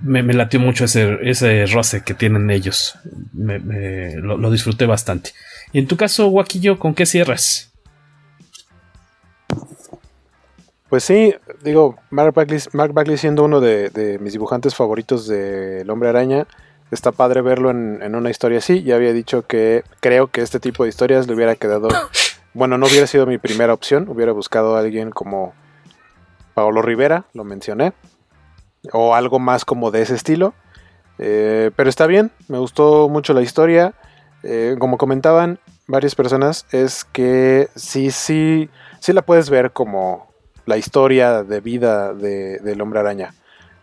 H: me, latió mucho ese, ese roce que tienen ellos, me, lo, lo, disfruté bastante. Y en tu caso, Guaquillo, ¿con qué cierras?
I: Pues sí, digo, Mark Bagley, siendo uno de, mis dibujantes favoritos de El Hombre Araña, está padre verlo en, una historia así. Ya había dicho que creo que este tipo de historias le hubiera quedado, bueno, no hubiera sido mi primera opción, hubiera buscado a alguien como Paolo Rivera, lo mencioné, o algo más como de ese estilo. Eh, pero está bien, me gustó mucho la historia. Eh, como comentaban varias personas, es que sí, sí, sí la puedes ver como la historia de vida de, del hombre araña.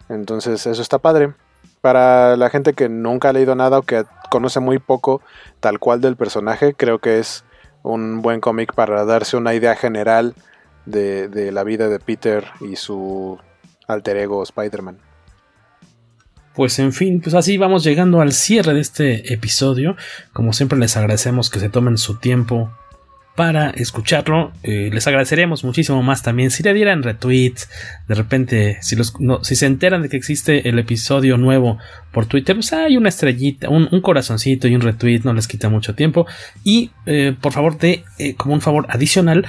I: Entonces eso está padre. Para la gente que nunca ha leído nada o que conoce muy poco tal cual del personaje, creo que es un buen cómic para darse una idea general de, de la vida de Peter y su alter ego Spider-Man.
H: Pues en fin, pues así vamos llegando al cierre de este episodio. Como siempre les agradecemos que se tomen su tiempo para escucharlo. Eh, les agradeceríamos muchísimo más también si le dieran retweets. De repente, si, los, si se enteran de que existe el episodio nuevo por Twitter, pues hay una estrellita, un, corazoncito y un retweet, no les quita mucho tiempo. Y eh, por favor, de eh, como un favor adicional,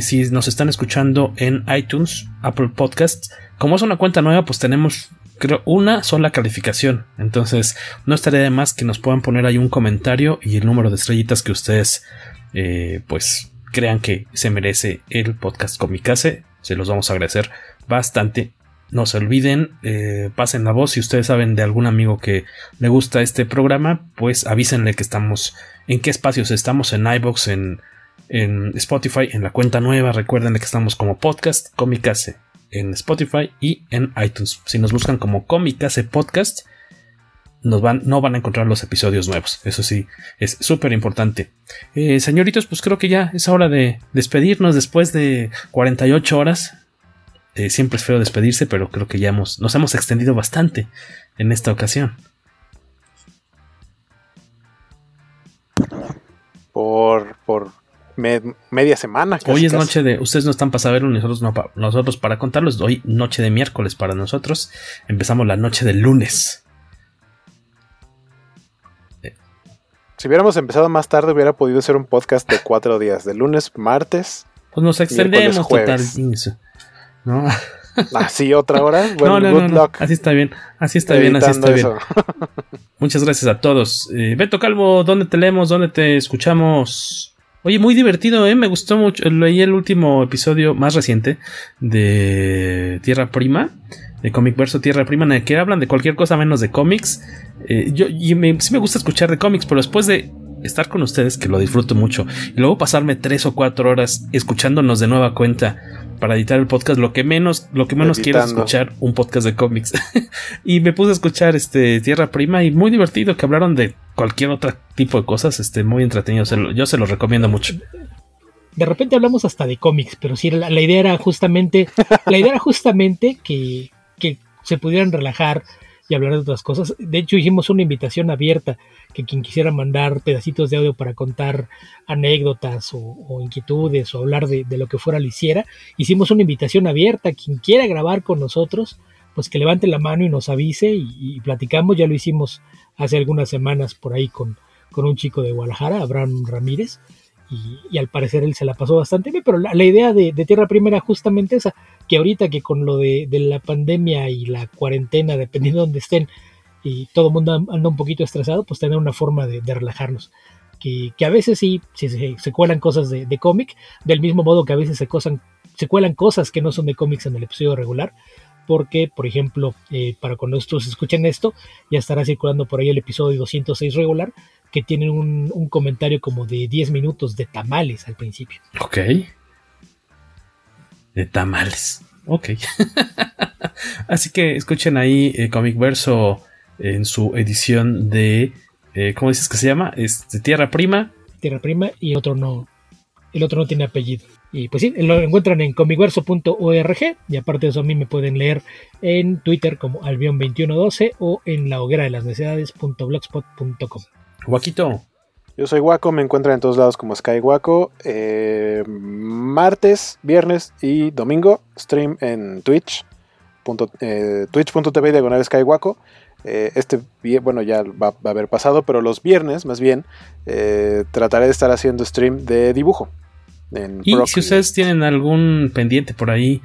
H: si nos están escuchando en iTunes, Apple Podcasts, como es una cuenta nueva, pues tenemos creo una sola calificación. Entonces, no estaría de más que nos puedan poner ahí un comentario y el número de estrellitas que ustedes eh, pues crean que se merece el podcast Comicase. Se los vamos a agradecer bastante. No se olviden, eh, pasen la voz. Si ustedes saben de algún amigo que le gusta este programa, pues avísenle que estamos en qué espacios estamos en iBox, en, en Spotify, en la cuenta nueva. Recuerden que estamos como podcast Comicase en Spotify y en iTunes. Si nos buscan como Comicase Podcast, van, no van a encontrar los episodios nuevos. Eso sí, es súper importante. Eh, señoritos, pues creo que ya es hora de despedirnos después de 48 horas. Eh, siempre es feo despedirse, pero creo que ya hemos, nos hemos extendido bastante en esta ocasión.
I: Por, por media semana.
H: hoy es noche de. Ustedes no están para saberlo, nosotros no nosotros para contarlos. Hoy, noche de miércoles para nosotros. Empezamos la noche del lunes.
I: Si hubiéramos empezado más tarde, hubiera podido ser un podcast de cuatro días, de lunes, martes.
H: Pues nos extendemos total.
I: ¿No? ¿Así otra hora?
H: Bueno, no, no, no, Así está bien. Así está bien, así está bien. Muchas gracias a todos. Eh, Beto Calvo, ¿dónde te leemos? ¿Dónde te escuchamos? Oye, muy divertido, ¿eh? Me gustó mucho. Leí el último episodio más reciente de Tierra Prima de Comic Verso Tierra Prima, en el que hablan de cualquier cosa menos de cómics. Eh, yo sí me gusta escuchar de cómics, pero después de estar con ustedes, que lo disfruto mucho, y luego pasarme tres o cuatro horas escuchándonos de nueva cuenta para editar el podcast, lo que menos, lo que menos quiero es escuchar un podcast de cómics. y me puse a escuchar este Tierra Prima y muy divertido que hablaron de cualquier otro tipo de cosas, este, muy entretenido. yo se lo recomiendo mucho
J: de repente hablamos hasta de cómics, pero sí, la, idea era justamente, la idea era justamente que se pudieran relajar y hablar de otras cosas. De hecho, hicimos una invitación abierta que quien quisiera mandar pedacitos de audio para contar anécdotas o, inquietudes o hablar de, lo que fuera lo hiciera. Hicimos una invitación abierta. Quien quiera grabar con nosotros, pues que levante la mano y nos avise y, platicamos. Ya lo hicimos hace algunas semanas por ahí con, con un chico de Guadalajara, Abraham Ramírez. Y, al parecer él se la pasó bastante bien, pero la, idea de, Tierra Primera justamente esa, que ahorita que con lo de, la pandemia y la cuarentena, dependiendo de donde estén, y todo el mundo anda un poquito estresado, pues tener una forma de, relajarnos. Que, a veces sí, se, cuelan cosas de, cómic, del mismo modo que a veces se, cuelan cosas que no son de cómics en el episodio regular, porque, por ejemplo, eh, para cuando estos escuchen esto, ya estará circulando por ahí el episodio 206 regular, que tienen un, comentario como de 10 minutos de tamales al principio.
H: Ok. De tamales. Ok. Así que escuchen ahí eh, Comic Verso en su edición de. Eh, ¿Cómo dices que se llama? Este, Tierra Prima.
J: Tierra Prima y el otro no. El otro no tiene apellido. Y pues sí, lo encuentran en comicverso.org y aparte de eso a mí me pueden leer en Twitter como albion2112 o en la hoguera de las necesidades.blogspot.com.
H: Guaquito.
I: Yo soy Guaco, me encuentran en todos lados como Sky Guaco. Eh, martes, viernes y domingo, stream en Twitch. Eh, Twitch.tv diagonal Sky Guaco. Eh, este, bueno, ya va, a haber pasado, pero los viernes, más bien, trataré de estar haciendo stream de dibujo.
H: y si ustedes tienen algún pendiente por ahí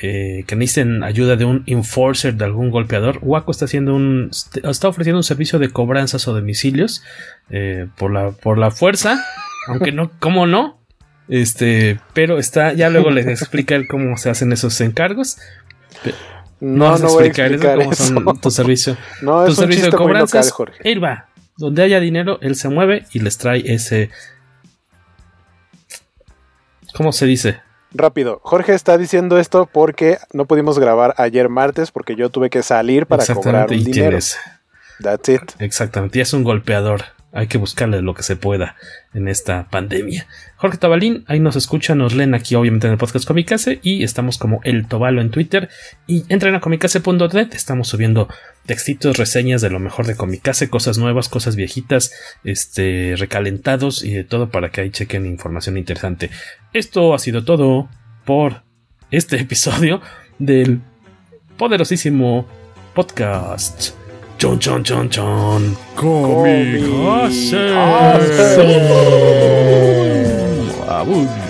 H: eh, que necesiten ayuda de un enforcer, de algún golpeador, Waco está haciendo un. está ofreciendo un servicio de cobranzas o domicilios eh, por, la, por la fuerza. aunque no, ¿cómo no? Este, pero está, ya luego les explica cómo se hacen esos encargos.
I: No, no, voy a explicar
H: cómo son tu servicio.
I: No, tu servicio de cobranzas.
H: él va. Donde haya dinero, él se mueve y les trae ese. ¿Cómo se dice?
I: Rápido, Jorge está diciendo esto porque no pudimos grabar ayer martes porque yo tuve que salir para cobrar un dinero. That's it.
H: Exactamente, y es un golpeador. Hay que buscarle lo que se pueda en esta pandemia. Jorge Tabalín, ahí nos escuchan, nos leen aquí obviamente en el podcast Comicase y estamos como El Tobalo en Twitter y entren a comicase.net, estamos subiendo textitos, reseñas de lo mejor de Comicase, cosas nuevas, cosas viejitas, este, recalentados y de todo para que ahí chequen información interesante. Esto ha sido todo por este episodio del poderosísimo podcast John, John, John, John. Comicase. Comicase.